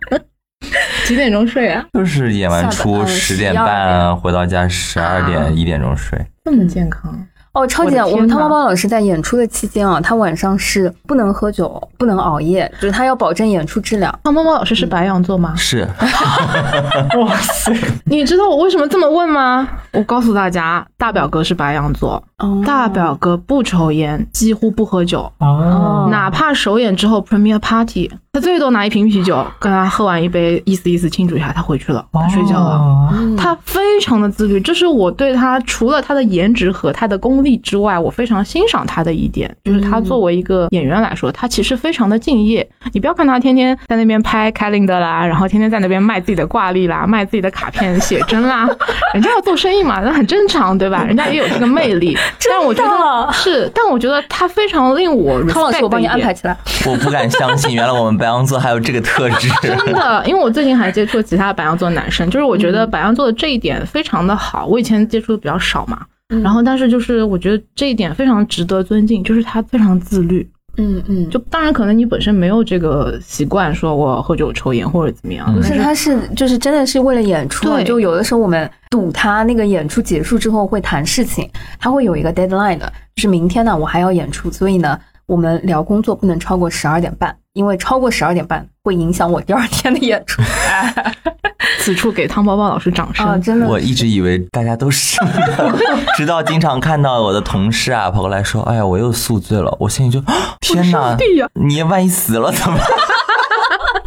(laughs) 几点钟睡啊？就是演完出十点12半，回到家十二啊点一点钟睡。这么健康？哦，超姐，我我们汤呐包包老师在演出的期间啊，他晚上是不能喝酒，不能熬夜，就是他要保证演出质量。汤包包老师是白羊座吗？是，(laughs) 哇塞，你知道我为什么这么问吗？我告诉大家，大表哥是白羊座，哦大表哥不抽烟，几乎不喝酒，哦，哪怕首演之后 premiere party，他最多拿一瓶啤酒，跟他喝完一杯，意思意思庆祝一下，他回去了，他睡觉了。哦嗯他非常的自律，这是我对他除了他的颜值和他的功力之外，我非常欣赏他的一点，就是他作为一个演员来说，他其实非常的敬业。你不要看他天天在那边拍开林的啦，然后天天在那边卖自己的挂历啦，卖自己的卡片、写真啦，人家要做生意嘛，那很正常，对吧？人家也有这个魅力。但我觉得是，但我觉得他非常令我汤老师，我帮你安排起来。我不敢相信，原来我们白羊座还有这个特质。(laughs) 真的，因为我最近还接触了其他白羊座男生，就是我觉得白羊座的这一点非常的好。我以前接触的比较少嘛，然后但是就是我觉得这一点非常值得尊敬，就是他非常自律。嗯嗯，就当然可能你本身没有这个习惯，说我喝酒抽烟或者怎么样，嗯不是，他是就是真的是为了演出啊，对就有的时候我们赌他那个演出结束之后会谈事情，他会有一个 deadline 的，就是明天呢我还要演出，所以呢我们聊工作不能超过十二点半，因为超过十二点半会影响我第二天的演出。(laughs) 此处给汤包包老师掌声。啊，真的我一直以为大家都是 (laughs) 直到经常看到我的同事啊跑过来说：“哎呀，我又宿醉了。”我心里就啊 (gasps) 天哪，对呀，你万一死了怎么办？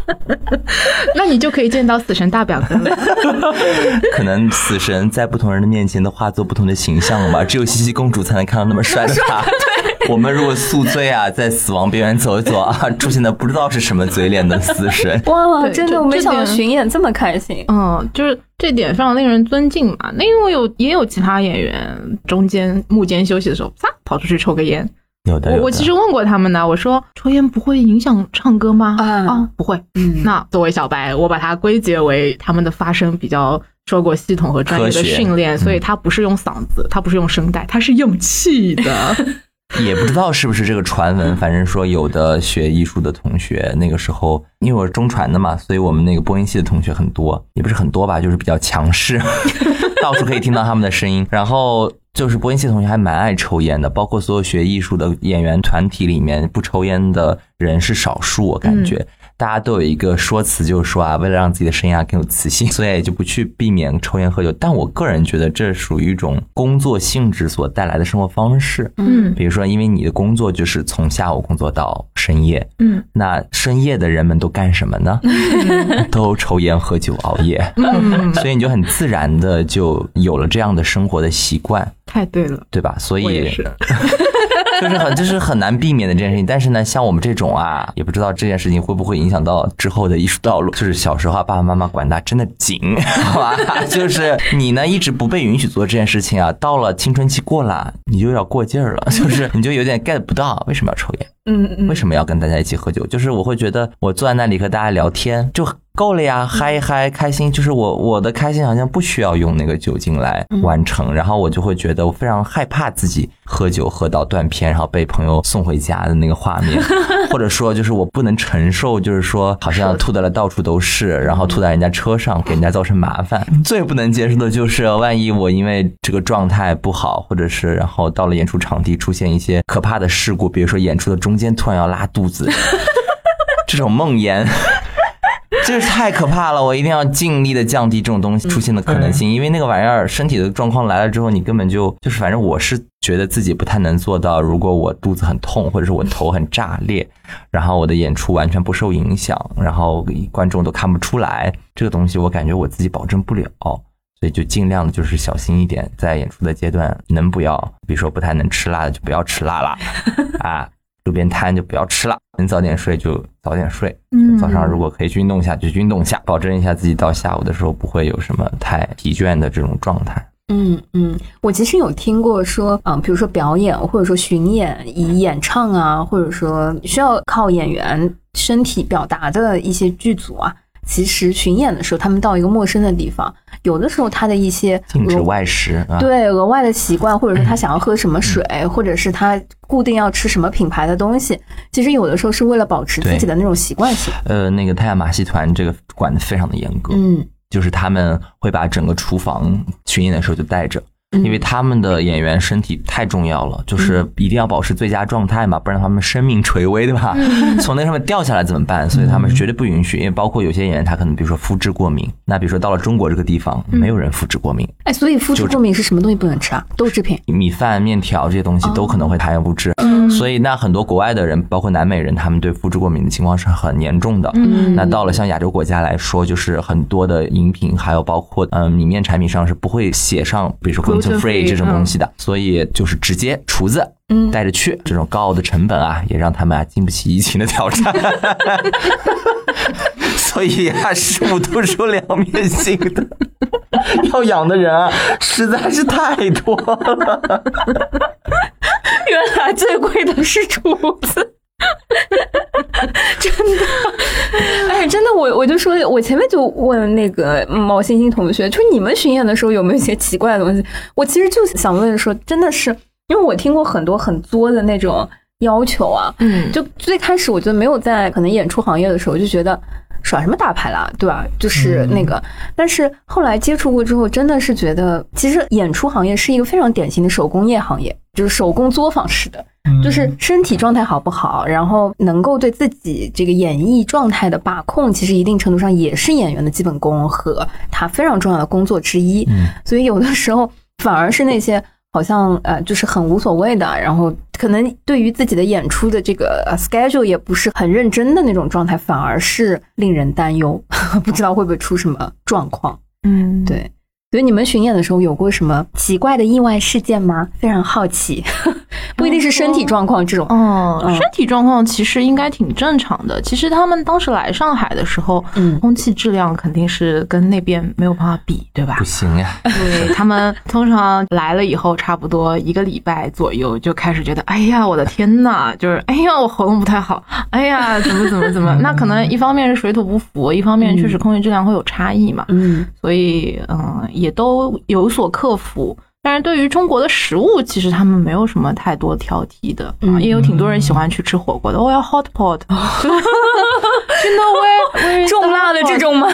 (laughs) 那你就可以见到死神大表哥了。(laughs) 可能死神在不同人的面前都化作不同的形象了吧，只有茜茜公主才能看到那么帅的他。(laughs) 我们如果宿醉啊，在死亡边缘走一走啊，出现的不知道是什么嘴脸的死神。哇，真的我没想到这点巡演这么开心。嗯，就是这点非常令人尊敬嘛。那因为有也有其他演员中间幕间休息的时候，啪跑出去抽个烟。有的，我我其实问过他们呢，我说抽烟不会影响唱歌吗？啊不会。嗯那作为小白，我把它归结为他们的发声比较受过系统和专业的训练，所以他不是用嗓子，他不是用声带，他是用气的。(laughs) 也不知道是不是这个传闻，反正说有的学艺术的同学，那个时候因为我是中传的嘛，所以我们那个播音系的同学很多，也不是很多吧，就是比较强势，(laughs) 到处可以听到他们的声音。然后就是播音系同学还蛮爱抽烟的，包括所有学艺术的演员团体里面，不抽烟的人是少数，我感觉。大家都有一个说辞，就是说啊，为了让自己的声音啊更有磁性，(laughs) 所以也就不去避免抽烟喝酒。但我个人觉得这属于一种工作性质所带来的生活方式。嗯比如说，因为你的工作就是从下午工作到深夜，嗯那深夜的人们都干什么呢？(laughs) 都抽烟、喝酒、熬夜，嗯，所以你就很自然的就有了这样的生活的习惯，太对了，对吧？所以我也是。(laughs) 就是很就是很难避免的这件事情。但是呢，像我们这种啊，也不知道这件事情会不会影响到之后的艺术道路。就是小时候，爸爸妈妈管的真的紧，(laughs) 好吧？(laughs) 就是你呢一直不被允许做这件事情啊，到了青春期过了，你就有点过劲儿了，就是你就有点 get 不到为什么要抽烟。嗯嗯为什么要跟大家一起喝酒？就是我会觉得我坐在那里和大家聊天就够了呀，嗨一嗨，开心。就是我我的开心好像不需要用那个酒精来完成，然后我就会觉得我非常害怕自己喝酒喝到断片，然后被朋友送回家的那个画面，(laughs) 或者说就是我不能承受，就是说好像吐的了到处都是，然后吐在人家车上，给人家造成麻烦。最不能接受的就是万一我因为这个状态不好，或者是然后到了演出场地出现一些可怕的事故，比如说演出的中间突然要拉肚子，(laughs) 这种梦魇。(laughs) 就是太可怕了！我一定要尽力的降低这种东西出现的可能性，因为那个玩意儿身体的状况来了之后，你根本就就是，反正我是觉得自己不太能做到。如果我肚子很痛，或者是我头很炸裂，然后我的演出完全不受影响，然后观众都看不出来，这个东西我感觉我自己保证不了。所以就尽量的就是小心一点，在演出的阶段能不要，比如说不太能吃辣的就不要吃辣了，(laughs) 啊，路边摊就不要吃了，能早点睡就早点睡，嗯早上如果可以去运动一下就去运动一下，保证一下自己到下午的时候不会有什么太疲倦的这种状态。嗯嗯，我其实有听过说，嗯，比如说表演或者说巡演，以演唱啊，或者说需要靠演员身体表达的一些剧组啊，其实巡演的时候，他们到一个陌生的地方，有的时候他的一些禁止外食啊。对额外的习惯，或者说他想要喝什么水，或者是他固定要吃什么品牌的东西，其实有的时候是为了保持自己的那种习惯性。呃，那个太阳马戏团这个管的非常的严格，嗯就是他们会把整个厨房巡演的时候就带着。嗯因为他们的演员身体太重要了，就是一定要保持最佳状态嘛，不然他们生命垂危，对吧？嗯 (laughs) 从那上面掉下来怎么办？所以他们是绝对不允许。因为包括有些演员，他可能比如说肤质过敏，那比如说到了中国这个地方，嗯没有人肤质过敏，哎，所以肤质过敏是什么东西不能吃啊？豆制品。米饭、面条这些东西都可能会含有物质。嗯所以那很多国外的人，包括南美人，他们对肤质过敏的情况是很严重的。嗯那到了像亚洲国家来说，就是很多的饮品，还有包括嗯米面产品上是不会写上，比如说 gluten free 这种东西的，所以就是直接厨子嗯带着去，这种高傲的成本啊，也让他们啊经不起疫情的挑战。(laughs) 所以啊，事物都是有两面性的，要养的人啊实在是太多了。(laughs) 原来最贵的是厨子，(laughs) 真的，哎，真的，我我就说，我前面就问那个毛星星同学，就你们巡演的时候有没有一些奇怪的东西？我其实就想问说，真的是，因为我听过很多很作的那种要求啊，嗯，就最开始我觉得没有在可能演出行业的时候，就觉得耍什么大牌啦，对吧？就是那个，但是后来接触过之后，真的是觉得，其实演出行业是一个非常典型的手工业行业，就是手工作坊式的，嗯就是身体状态好不好，然后能够对自己这个演绎状态的把控，其实一定程度上也是演员的基本功和他非常重要的工作之一。嗯所以有的时候反而是那些好像呃就是很无所谓的，然后可能对于自己的演出的这个呃 schedule 也不是很认真的那种状态，反而是令人担忧，(laughs) 不知道会不会出什么状况。嗯，对。所以你们巡演的时候有过什么奇怪的意外事件吗？非常好奇，(laughs) 不一定是身体状况这种。哦，嗯身体状况其实应该挺正常的。其实他们当时来上海的时候，嗯空气质量肯定是跟那边没有办法比，对吧不？行呀，对 (laughs) 他们通常来了以后，差不多一个礼拜左右就开始觉得，哎呀，我的天呐，(laughs) 就是哎呀，我喉咙不太好，哎呀，怎么怎么怎么。那可能一方面是水土不服，一方面确实空气质量会有差异嘛。嗯所以嗯，也都有所克服。但是对于中国的食物，其实他们没有什么太多挑剔的，嗯啊，也有挺多人喜欢去吃火锅的。我要 hot pot，(laughs) 就是 you know where where 重辣的这，种吗？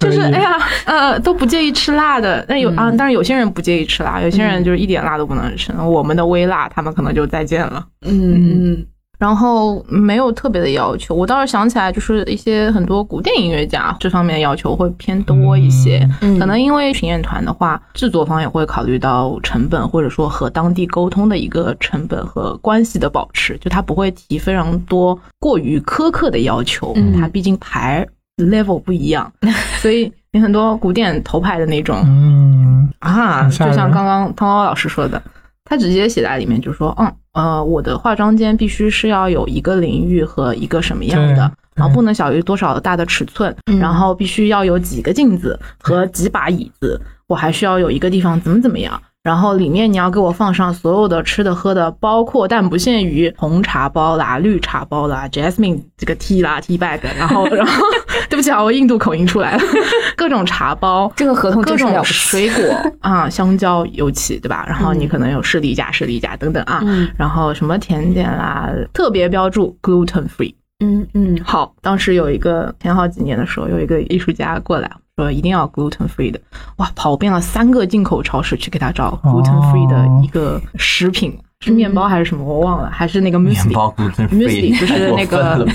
对，(laughs) 就是哎呀，呃，都不介意吃辣的。那有啊，嗯当然有些人不介意吃辣，有些人就是一点辣都不能吃。我们的微辣，他们可能就再见了。嗯嗯然后没有特别的要求，我倒是想起来，就是一些很多古典音乐家这方面的要求会偏多一些。嗯可能因为巡演团的话，制作方也会考虑到成本，或者说和当地沟通的一个成本和关系的保持，就他不会提非常多过于苛刻的要求，嗯。他毕竟牌 level 不一样，所以你很多古典头牌的那种嗯，啊，就像刚刚汤涛老师说的，他直接写在里面，就说，嗯，呃，我的化妆间必须是要有一个淋浴和一个什么样的，对然后不能小于多少大的尺寸，嗯然后必须要有几个镜子和几把椅子，我还需要有一个地方怎么怎么样。然后里面你要给我放上所有的吃的喝的，包括但不限于红茶包啦、绿茶包啦、Jasmine 这个 tea 啦、tea bag，然后 (laughs) 然后对不起啊，我印度口音出来了，(laughs) 各种茶包，这个合同各种。水果啊，香蕉尤其对吧？然后你可能有士力架、士力架等等啊，嗯然后什么甜点啦，特别标注 gluten free。嗯嗯好，当时有一个前好几年的时候，有一个艺术家过来说一定要 gluten free 的，哇，跑遍了三个进口超市去给他找 gluten free 的一个食品，是面包还是什么我忘了，还是那个面 muesli。包 gluten Muesli，就是那个分了吧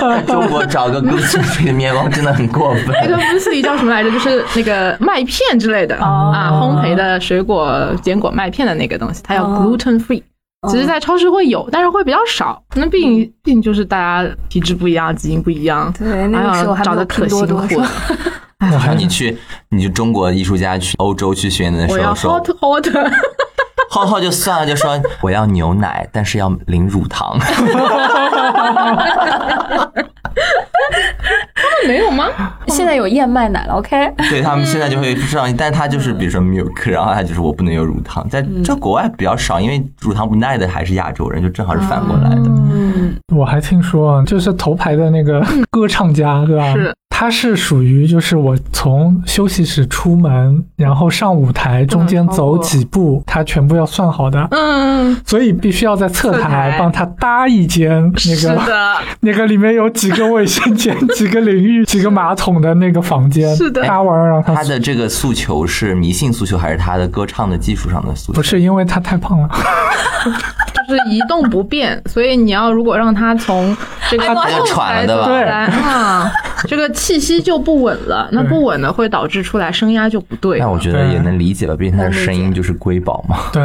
在 (laughs) 中国找个 gluten free 的面包真的很过分。那个 muesli 叫什么来着？就是那个麦片之类的、哦啊，烘焙的水果、坚果麦片的那个东西，它叫哦 gluten free。其实，在超市会有，但是会比较少。那毕竟，毕竟就是大家体质不一样，基因不一样，对，那个时候还找的可拼多多是辛苦了吧。(laughs) 我还你去，你就中国艺术家去欧洲去巡演的时候说 hot hot，浩浩就算了，就说 (laughs) 我要牛奶，但是要零乳糖。没有吗？(laughs) 现在有燕麦奶了，OK？对他们现在就会上，但他就是比如说 milk，然后他就是我不能有乳糖，在这国外比较少，因为乳糖不耐的还是亚洲人，就正好是反过来的。嗯，我还听说，就是头牌的那个歌唱家，对吧？是，他是属于就是我从休息室出门，然后上舞台中间走几步，他全部要算好的，嗯，所以必须要在侧侧台。台帮他搭一间那是个的，(laughs) 那个里面有几个卫生间、(laughs) 几个淋浴、几个马桶的那个房间，是的。搭完让他他的这个诉求是迷信诉求，还是他的歌唱的技术上的诉求？不是因为他太胖了，(laughs) 就是一动不变，所以你要如果让他从这个他就喘了对吧？对。啊，这个气息就不稳了，那不稳呢会导致出来声压就不对了。那我觉得也能理解吧，毕竟他的声音就是瑰宝嘛。对，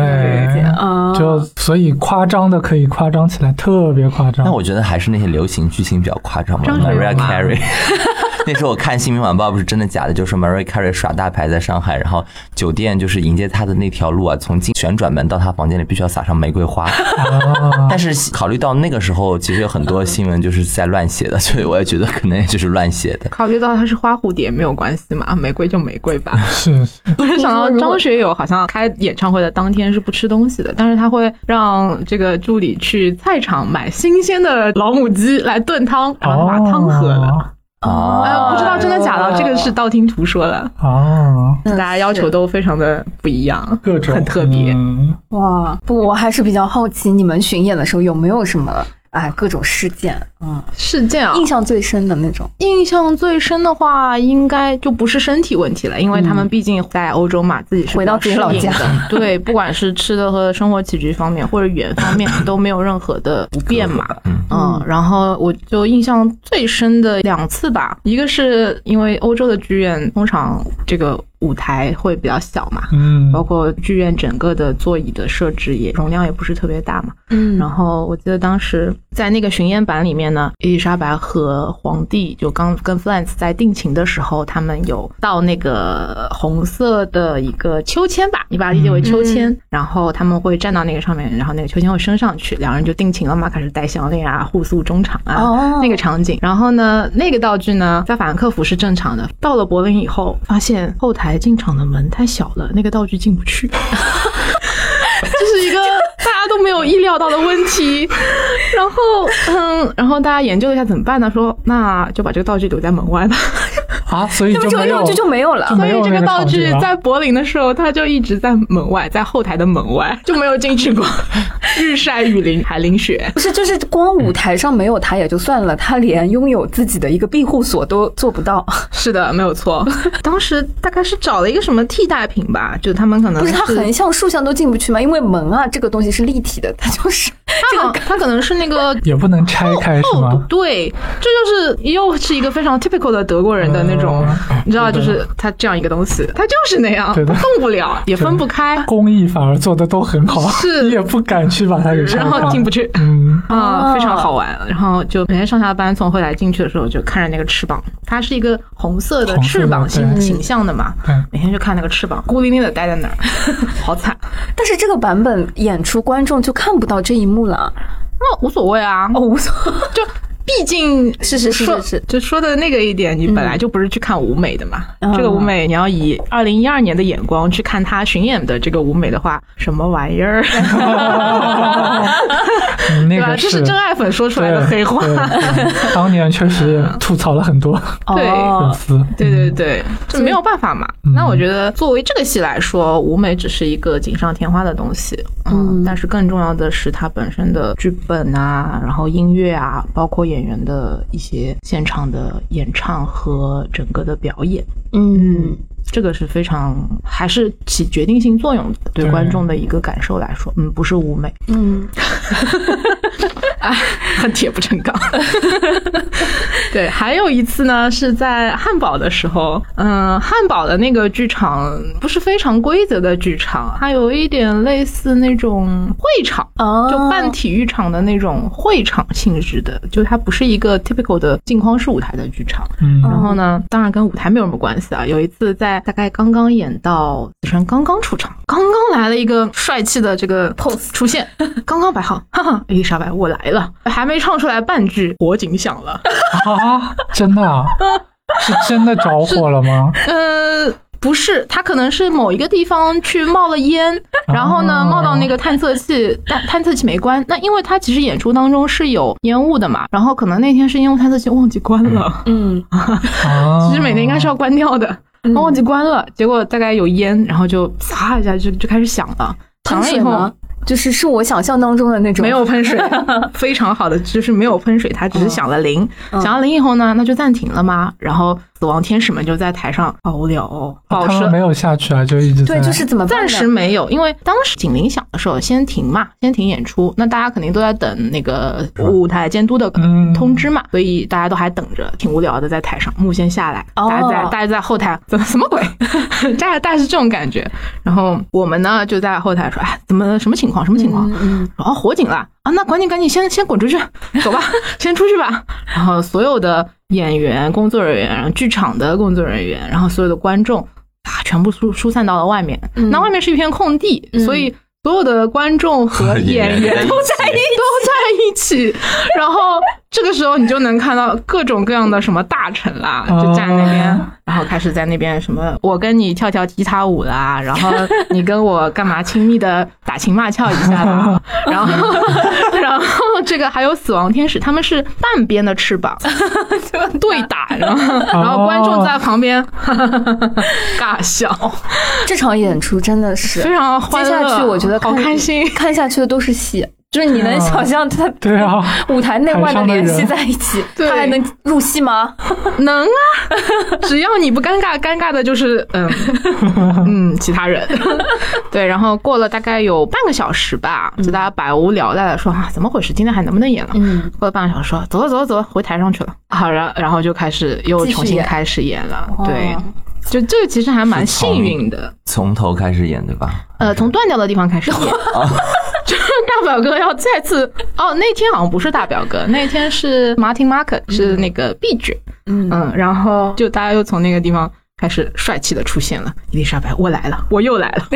啊，就所以夸张的可以夸张起来，特别夸张那。我觉得还是那些流行巨星比较夸张嘛张学友，Mariah Carey。(laughs) 那时候我看《新民晚报》，不是真的假的，就是 Mariah Carey 耍大牌在上海，然后酒店就是迎接他的那条路啊，从进旋转门到他房间里必须要撒上玫瑰花。啊，(laughs) 但是考虑到那个时候，其实有很多新闻就是在乱写的，所以我也觉得可能也就是乱写的。考虑到它是花蝴蝶没有关系嘛，玫瑰就玫瑰吧。(laughs) 是是，我就想到张学友好像开演唱会的当天是不吃东西的，但是他会让这个助理去菜场买新鲜的老母鸡来炖汤，然后他把汤喝了。哦啊呃，不知道真的假的，这个是道听途说的，哦，大家要求都非常的不一样，各种很特别。嗯。哇，不，我还是比较好奇，你们巡演的时候有没有什么哎各种事件，嗯，事件啊，印象最深的那种？印象最深的话，应该就不是身体问题了，因为他们毕竟在欧洲嘛，自己是回到自己老家的，对，不管是吃的和生活起居方面，或者语言方面都没有任何的不便嘛。嗯，然后我就印象最深的两次吧，一个是因为欧洲的剧院通常这个舞台会比较小嘛，嗯，包括剧院整个的座椅的设置也容量也不是特别大嘛。嗯。然后我记得当时在那个巡演版里面呢，伊丽莎白和皇帝就刚跟 Florence 在定情的时候，他们有到那个红色的一个秋千吧，你把它理解为秋千，然后他们会站到那个上面，然后那个秋千会升上去，两人就定情了嘛，开始戴项链啊，互诉衷肠啊，哦。那个场景。然后呢，那个道具呢，在法兰克福是正常的，到了柏林以后，发现。后台进场的门太小了，那个道具进不去。(laughs) 这是一个大家都没有意料到的问题。然后，嗯，然后大家研究了一下怎么办呢？说那就把这个道具留在门外吧。啊，所以这不就没有就没有了。所以这个道具在柏林的时候，它就一直在门外，在后台的门外，就没有进去过。(laughs) 日晒雨淋还淋雪，不是，就是光舞台上没有他也就算了，他连拥有自己的一个庇护所都做不到。(laughs) 是的，没有错。当时大概是找了一个什么替代品吧，就他们可能不是，它横向、竖向都进不去吗？因为门啊，这个东西是立体的，它就是它好它可能是那个 (laughs) 也不能拆开是吗？对，这就是又是一个非常 typical 的德国人的那种，嗯你知道，就是它这样一个东西，它就是那样，对的动不了，(laughs) 也分不开，工艺反而做的都很好，是你也不敢去把它给拆然后开。进不去。嗯，啊，哦非常好玩。然后就每天上下班从后台进去的时候，就看着那个翅膀，它是一个红色的翅膀形形象的嘛对，每天就看那个翅膀，孤零零的待在那儿，(laughs) 好惨。但是这个版本演出观众就看不到这一幕了。那无所谓啊，哦，无所就毕竟是是是说是是就说的那个一点，你本来就不是去看舞美的嘛。嗯这个舞美你要以二零一二年的眼光去看他巡演的这个舞美的话，什么玩意儿？(laughs) 对吧？个这是真爱粉说出来的黑话。当年确实吐槽了很多 (laughs) 对粉哦，丝。对对对，这没有办法嘛。嗯那我觉得作为这个戏来说，舞美只是一个锦上添花的东西，嗯，嗯但是更重要的是它本身的剧本啊，然后音乐啊，包括演员的一些现场的演唱和整个的表演，嗯，这个是非常还是起决定性作用的，对对观众的一个感受来说，嗯，不是舞美，嗯，哎，恨铁不成钢。对，还有一次呢，是在汉堡的时候，嗯，汉堡的那个剧场不是非常规则的剧场，它有一点类似那种会场。哦，就半体育场的那种会场性质的，就它不是一个 typical 的镜框式舞台的剧场。嗯，然后呢，当然跟舞台没有什么关系啊。有一次在大概刚刚演到子川刚刚出场，刚刚来了一个帅气的这个 pose 出现，(laughs) 刚刚摆好，哈哈，伊丽莎白我来了，还没唱出来半句，火警响了。啊，真的啊？(laughs) 是真的着火了吗？呃，不是，他可能是某一个地方去冒了烟，然后呢，哦冒到那个探测器，但探测器没关。那因为他其实演出当中是有烟雾的嘛，然后可能那天是因为探测器忘记关了，嗯，啊，(laughs) 其实每天应该是要关掉的，他忘记关了，结果大概有烟，然后就啪一下就就开始响了，响喷了以后水吗？就是是我想象当中的那种，没有喷水，(laughs) 非常好的，就是没有喷水，它只是响了铃，嗯。响了铃以后呢，那就暂停了嘛，然后死亡天使们就在台上，好无聊哦，保持他们没有下去啊，就一直。对，就是怎么办暂时没有，因为当时警铃响的时候先停嘛，先停演出，那大家肯定都在等那个舞台监督的嗯通知嘛，所以大家都还等着，挺无聊的，在台上幕先下来，哦大家在大家在后台，怎么什么鬼？(laughs) 大概大概是这种感觉。然后我们呢就在后台说，哎，怎么什么情况？什么情况？哦，火警了啊！那赶紧赶紧先先滚出去，走吧，(laughs) 先出去吧。然后所有的演员、工作人员，然后剧场的工作人员，然后所有的观众啊，全部疏疏散到了外面。嗯那外面是一片空地，嗯所以所有的观众和演员都在一都在一起。然后这个时候你就能看到各种各样的什么大臣啦，就站那边哦，然后开始在那边什么，我跟你跳跳踢踏舞啦，然后你跟我干嘛亲密的打情骂俏一下啦，(laughs) 然后 (laughs) 然后这个还有死亡天使，他们是半边的翅膀 (laughs) 对。打，然后然后观众在旁边尬笑，这场演出真的是非常欢接乐，下去我觉得好开心。看下去的都是戏，就是你能想象他对啊，(laughs) 舞台内外的联系在一起，对他还能入戏吗？(laughs) 能啊，只要你不尴尬，尴尬的就是嗯嗯其他人。(laughs) 对，然后过了大概有半个小时吧，就大家百无聊赖的说啊，怎么回事？今天还能不能演了？嗯，过了半个小时说走了走了走了，回台上去了。好，然然后就开始又重新开始演了。对，就这个其实还蛮幸运的。从头开始演对吧？呃，从断掉的地方开始演，就是 (laughs) 大表哥要再次哦，那天好像不是大表哥，那天是 Martin Market，是那个 B 角，嗯。嗯，然后就大家又从那个地方开始帅气的出现了，伊丽莎白，我来了，我又来了，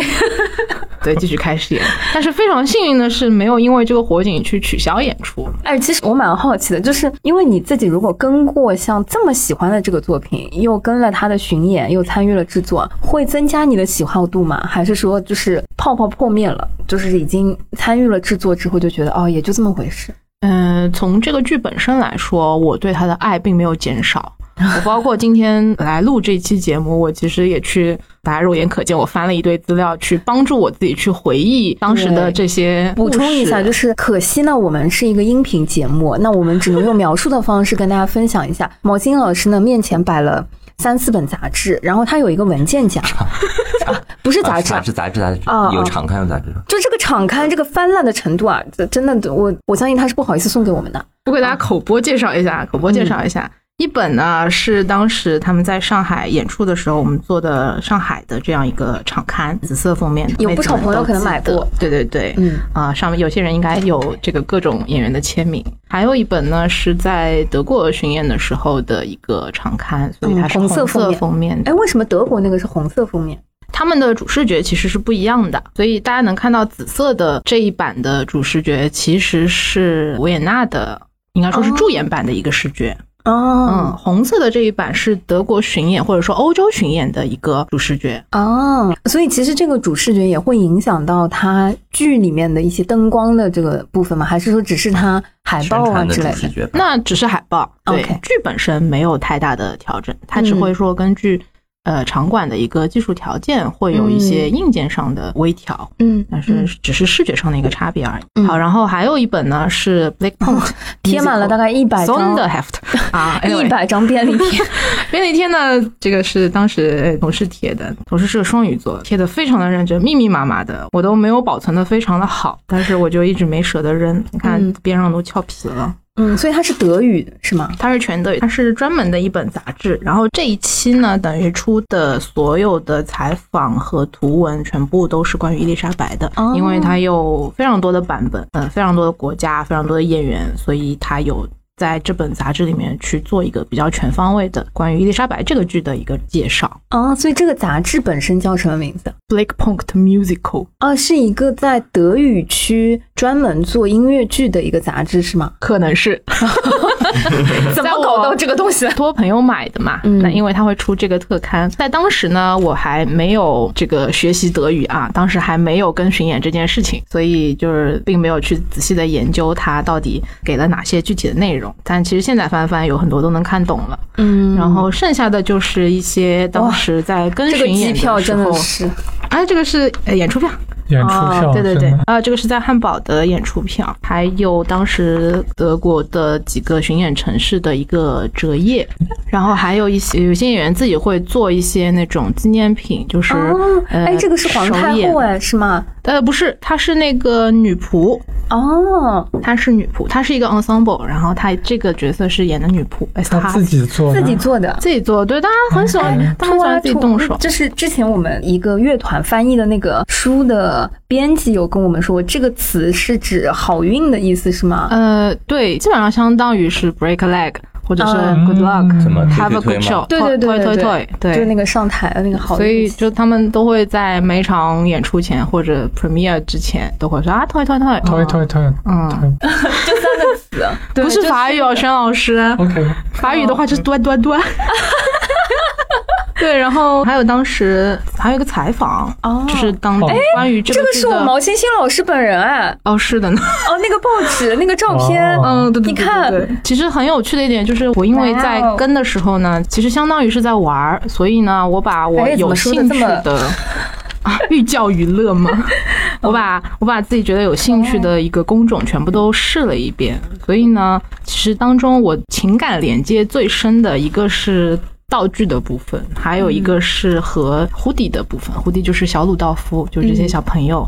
(laughs) 对，继续开始演，但是非常幸运的是，没有因为这个火警去取消演出，哎，其实我蛮好奇的，就是因为你自己如果跟过像这么喜欢的这个作品，又跟了他的巡演，又参与了制作，会增加你的喜好度吗？还是说就是泡泡破灭了，就是已经参与了制作之后就觉得哦，也就这么回事？嗯，从这个剧本身来说，我对他的爱并没有减少。我包括今天来录这期节目，我其实也去，大家肉眼可见，我翻了一堆资料，去帮助我自己去回忆当时的这些补充一下，就是是可惜呢，我们是一个音频节目，那我们只能用描述的方式跟大家分享一下。毛巾老师呢面前摆了三四本杂志，然后他有一个文件夹，(laughs) 啊、不是杂志，啊杂志杂志杂志啊有场刊有杂志。就这个场刊这个翻烂的程度啊，这真的我我相信他是不好意思送给我们的。我给大家口播介绍一下，口播介绍一下。一本呢是当时他们在上海演出的时候，我们做的上海的这样一个场刊，紫色封面的，有不少朋友可能买过。对对对，嗯啊、上面有些人应该有这个各种演员的签名。还有一本呢是在德国巡演的时候的一个场刊，所以它是嗯红色封面哎，为什么德国那个是红色封面？他们的主视觉其实是不一样的，所以大家能看到紫色的这一版的主视觉其实是维也纳的，应该说是驻演版的一个视觉。嗯，哦红色的这一版是德国巡演或者说欧洲巡演的一个主视觉。哦，所以其实这个主视觉也会影响到它剧里面的一些灯光的这个部分吗？还是说只是它海报啊之类的？那只是海报，对剧本身没有太大的调整，它只会说根据、呃场馆的一个技术条件会有一些硬件上的微调。嗯，但是只是视觉上的一个差别而已。嗯好，然后还有一本呢是 Black Point 贴满了大概一百张 Sonderheft (laughs) 啊，一百张便利贴。(laughs) 便利贴呢，这个是当时呃同事贴的，同事是个双鱼座，贴的非常的认真，密密麻麻的，我都没有保存的非常的好，但是我就一直没舍得扔，你看嗯边上都翘皮了。嗯，所以它是德语的是吗？它是全德语，它是专门的一本杂志。然后这一期呢，等于出的所有的采访和图文全部都是关于伊丽莎白的，哦因为它有非常多的版本，嗯、非常多的国家，非常多的演员，所以它有在这本杂志里面去做一个比较全方位的关于伊丽莎白这个剧的一个介绍。啊，所以这个杂志本身叫什么名字？Blake Punkt Musical 啊，是一个在德语区专门做音乐剧的一个杂志是吗？可能是 (laughs) (laughs) 怎么搞到这个东西？托朋友买的嘛，嗯。那因为他会出这个特刊，在当时呢，我还没有这个学习德语啊，当时还没有跟巡演这件事情，所以就是并没有去仔细的研究它到底给了哪些具体的内容。但其实现在翻翻有很多都能看懂了，嗯，然后剩下的就是一些当时在跟巡演票真时候的是。哎，这个是呃演出票，演出票，哦，对对对啊，这个是在汉堡的演出票，还有当时德国的几个巡演城市的一个折页，然后还有一些有些演员自己会做一些那种纪念品，就是、哦，呃，哎，这个是皇太后哎，是吗？呃，不是，她是那个女仆，哦，她是女仆，她是一个 ensemble，然后她这个角色是演的女仆，哎，她自己做，自己做的。自己做，对，大家很喜欢，他们喜欢自己动手。这是之前我们一个乐团翻译的那个书的编辑有跟我们说，这个词是指好运的意思，是吗？呃，对，基本上相当于是 break a leg，或者是嗯。good luck，什么 Have a good show，对对对对对，就那个上台的那个好。所以就他们都会在每场演出前或者 premiere 之前都会说啊推推推，推推推，嗯，推 (laughs) 就三个词，(laughs) 对不是法语哦，轩老师，，OK，法语的话就是端端端。(laughs) (laughs) 对，然后还有当时还有一个采访，哦。就是当哎关于这个这个是我毛欣欣老师本人哎，哦，是的。呢，哦，那个报纸那个照片，哦。嗯，对对对对你看。其实很有趣的一点就是，我因为在跟的时候呢，其实相当于是在玩儿，所以呢，我把我有兴趣的 (laughs) 啊，寓教于乐嘛，(laughs) 我把我把自己觉得有兴趣的一个工种全部都试了一遍，所以呢，其实当中我情感连接最深的一个是。道具的部分，还有一个是和胡迪的部分。胡迪就是小鲁道夫，就是这些小朋友。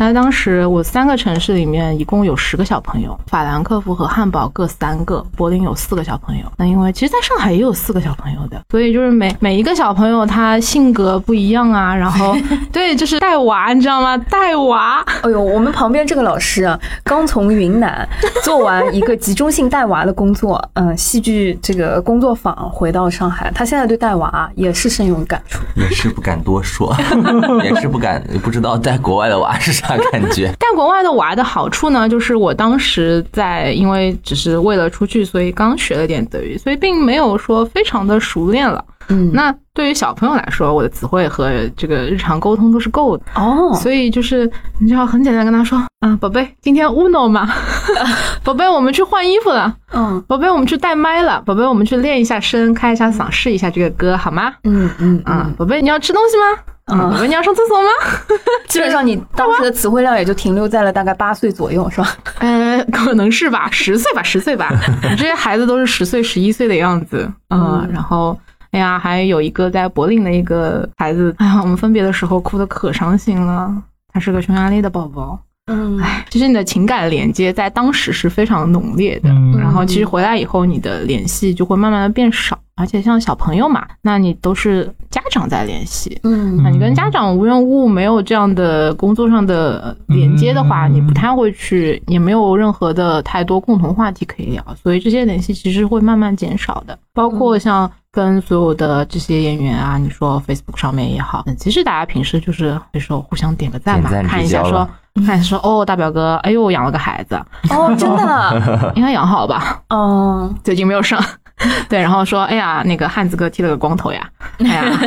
他当时我三个城市里面一共有十个小朋友，法兰克福和汉堡各三个，柏林有四个小朋友。那因为其实在上海也有四个小朋友的，所以就是每 (laughs) 每一个小朋友他性格不一样啊，然后对，就是带娃，你知道吗？带娃，哎呦，我们旁边这个老师啊，刚从云南做完一个集中性带娃的工作，嗯，戏剧这个工作坊回到上海，他现在对带娃也是深有感触。也是不敢多说，(laughs) 也是不敢不知道带国外的娃是啥感觉。(laughs) 但国外的娃的好处呢，就是我当时在，因为只是为了出去，所以刚学了点德语，所以并没有说非常的熟练了。嗯，那对于小朋友来说，我的词汇和这个日常沟通都是够的。哦，所以就是你就要很简单跟他说，啊，宝贝，今天 Uno 嘛，(laughs) (laughs) 宝贝，我们去换衣服了，嗯宝贝，我们去带麦了，宝贝，我们去练一下声，开一下嗓，试一下这个歌，好吗？嗯嗯啊，宝贝，你要吃东西吗？啊，宝贝，你要上厕所吗？(laughs) 基本上你当时的词汇量也就停留在了大概八岁左右，是吧？嗯，可能是吧，十岁吧，十岁吧，(laughs) 这些孩子都是十岁、十一岁的样子，嗯，然后。哎呀，还有一个在柏林的一个孩子，哎呀，我们分别的时候哭的可伤心了。他是个匈牙利的宝宝，嗯，哎，其实你的情感连接在当时是非常浓烈的，嗯然后其实回来以后，你的联系就会慢慢的变少，而且像小朋友嘛，那你都是家长在联系，嗯那你跟家长无缘无故没有这样的工作上的连接的话，嗯你不太会去，也没有任何的太多共同话题可以聊，所以这些联系其实会慢慢减少的。包括像跟所有的这些演员啊，你说 Facebook 上面也好，嗯其实大家平时就是有时候互相点个赞嘛，赞看一下说。看一下说哦，大表哥，哎呦，养了个孩子，哦，真的啊，(laughs) 应该养好吧？哦，最近没有上，(laughs) 对，然后说，哎呀，那个汉子哥剃了个光头呀，(laughs) 哎呀，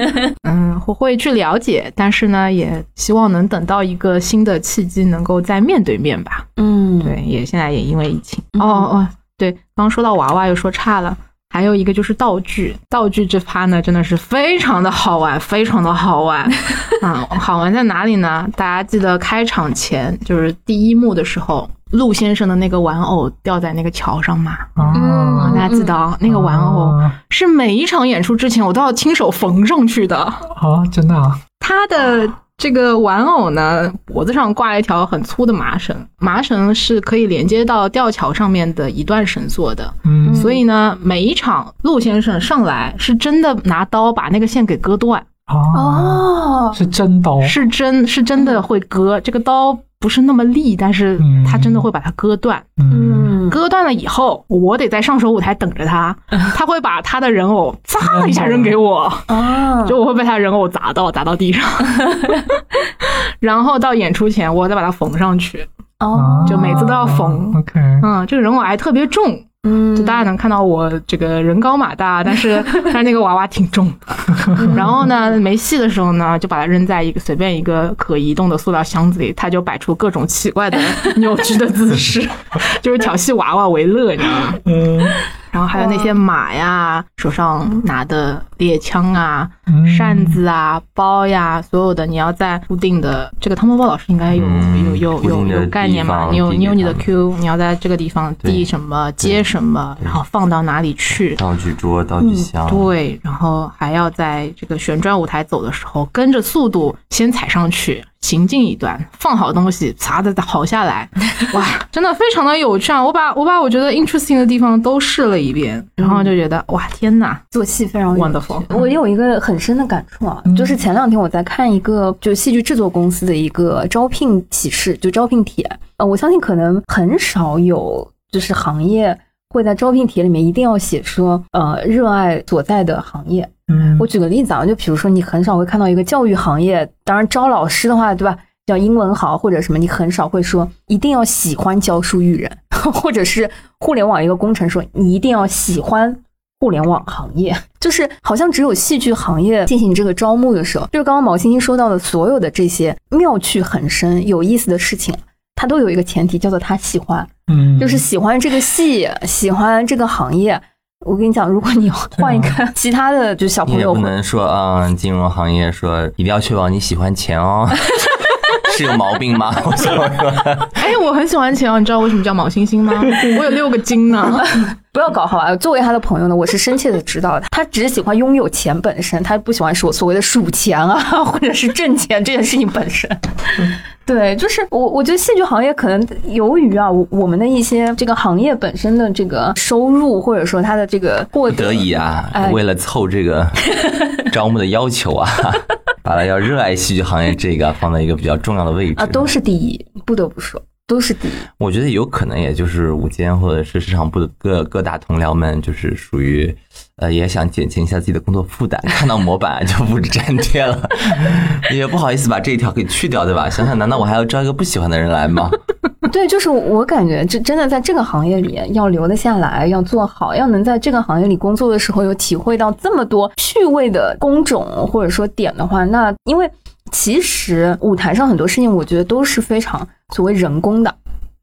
嗯，我会去了解，但是呢，也希望能等到一个新的契机，能够再面对面吧。嗯，对，也现在也因为疫情，哦哦，对，刚刚说到娃娃又说差了。还有一个就是道具，道具这趴呢，真的是非常的好玩，非常的好玩。啊、(laughs) 好玩在哪里呢？大家记得开场前就是第一幕的时候，陆先生的那个玩偶掉在那个桥上嘛？啊，啊，大家记得啊，那个玩偶啊是每一场演出之前我都要亲手缝上去的。啊，真的啊，他的这个玩偶呢，脖子上挂了一条很粗的麻绳，麻绳是可以连接到吊桥上面的一段绳索的。嗯，所以呢，每一场陆先生上来是真的拿刀把那个线给割断。哦，哦，是真刀，是真是真的会割，这个刀不是那么利，但是嗯。他真的会把它割断。嗯，嗯，割断了以后，我得在上手舞台等着他，(laughs) 他会把他的人偶砸一下扔给我，啊，就我会被他人偶砸到，砸到地上，(laughs) 然后到演出前我再把它缝上去。哦，就每次都要缝。OK，嗯，这个人偶还特别重，嗯，就大家能看到我这个人高马大，但是 (laughs) 但是那个娃娃挺重的。(laughs) 然后呢，没戏的时候呢，就把它扔在一个随便一个可移动的塑料箱子里，它就摆出各种奇怪的 (laughs) 扭曲的姿势，就是调戏娃娃为乐，你知道吗？嗯，然后还有那些马呀，手上拿的猎枪啊、嗯。扇子啊、包呀，所有的你要在固定的这个汤包包老师应该有嗯有有有有概念嘛？你有你有你的 Q，你要在这个地方递什么、接什么，然后放到哪里去。道具桌、道具箱，对，然后还要在这个旋转舞台走的时候，跟着速度先踩上去，行进一段，放好东西，唰的再跑下来，哇，真的非常的有趣啊！我把我把我觉得 interesting 的地方都试了一遍，然后就觉得哇，天呐！做戏非常 Wonderful 我有一个很深的感触啊，嗯就是前两天我在看一个就戏剧制作公司的一个招聘启事，就招聘帖。呃，我相信可能很少有就是行业会在招聘帖里面一定要写说呃热爱所在的行业。嗯，我举个例子啊，就比如说你很少会看到一个教育行业，当然招老师的话，对吧？叫英文好或者什么，你很少会说一定要喜欢教书育人，(laughs) 或者是互联网一个工程说你一定要喜欢互联网行业，就是好像只有戏剧行业进行这个招募的时候，就是刚刚毛欣欣说到的所有的这些妙趣横生、有意思的事情，它都有一个前提，叫做他喜欢，嗯，就是喜欢这个戏，喜欢这个行业。我跟你讲，如果你换一个其他的，就小朋友你也不能说啊、金融行业说一定要确保你喜欢钱哦，(laughs) 是有毛病吗？(laughs) 我想说，哎，我很喜欢钱哦，你知道为什么叫毛星星吗？(laughs) 我有六个金呢。不要搞好吧。作为他的朋友呢，我是深切的知道的，他只喜欢拥有钱本身，他不喜欢所所谓的数钱啊，(laughs) 或者是挣钱这件事情本身。对，就是我，我觉得戏剧行业可能由于啊，我我们的一些这个行业本身的这个收入，或者说他的这个获得不得已啊，哎为了凑这个招募的要求啊，把它要热爱戏剧行业这个放在一个比较重要的位置啊，都是第一，不得不说都是第一。我觉得有可能，也就是午间或者是市场部的各各大同僚们，就是属于，呃，也想减轻一下自己的工作负担，看到模板就不粘贴了，(laughs) 也不好意思把这一条给去掉，对吧？想想，难道我还要招一个不喜欢的人来吗？(laughs) 对，就是我感觉，这真的在这个行业里要留得下来，要做好，要能在这个行业里工作的时候有体会到这么多趣味的工种或者说点的话，那因为其实舞台上很多事情，我觉得都是非常所谓人工的。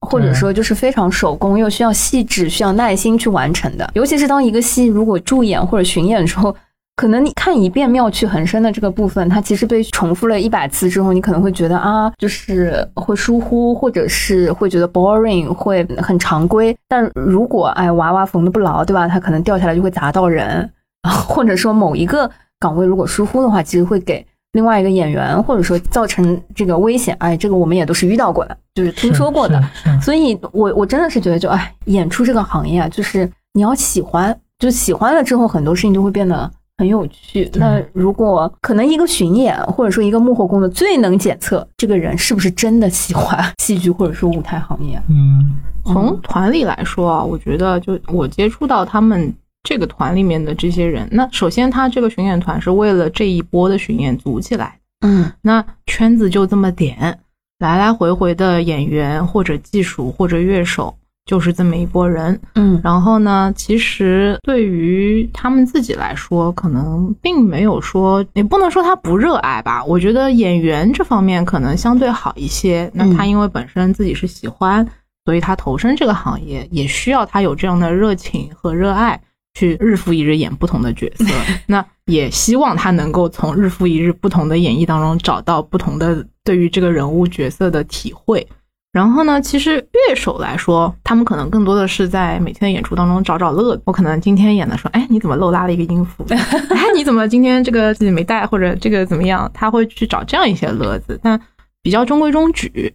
或者说就是非常手工，又需要细致、需要耐心去完成的。尤其是当一个戏如果助演或者巡演时候，可能你看一遍妙趣横生的这个部分，它其实被重复了一百次之后，你可能会觉得啊，就是会疏忽，或者是会觉得 boring，会很常规。但如果哎娃娃缝的不牢，对吧？它可能掉下来就会砸到人，啊，(laughs) 或者说某一个岗位如果疏忽的话，其实会给另外一个演员或者说造成这个危险。哎，这个我们也都是遇到过的，就是听说过的。是，是是所以我我真的是觉得就，哎，演出这个行业啊，就是你要喜欢，就喜欢了之后，很多事情就会变得很有趣。那如果可能一个巡演或者说一个幕后工作，最能检测这个人是不是真的喜欢戏剧或者说舞台行业。嗯从团里来说啊，我觉得就我接触到他们这个团里面的这些人，那首先他这个巡演团是为了这一波的巡演组起来的，嗯那圈子就这么点，来来回回的演员或者技术或者乐手就是这么一拨人。嗯然后呢，其实对于他们自己来说，可能并没有说，也不能说他不热爱吧。我觉得演员这方面可能相对好一些。那他因为本身自己是喜欢，所以他投身这个行业，也需要他有这样的热情和热爱，去日复一日演不同的角色。(laughs) 那也希望他能够从日复一日不同的演绎当中找到不同的对于这个人物角色的体会。然后呢，其实乐手来说，他们可能更多的是在每天的演出当中找找乐子。我可能今天演的说，哎，你怎么漏拉了一个音符？(laughs) 哎，你怎么今天这个自己没带，或者这个怎么样？他会去找这样一些乐子，但比较中规中矩。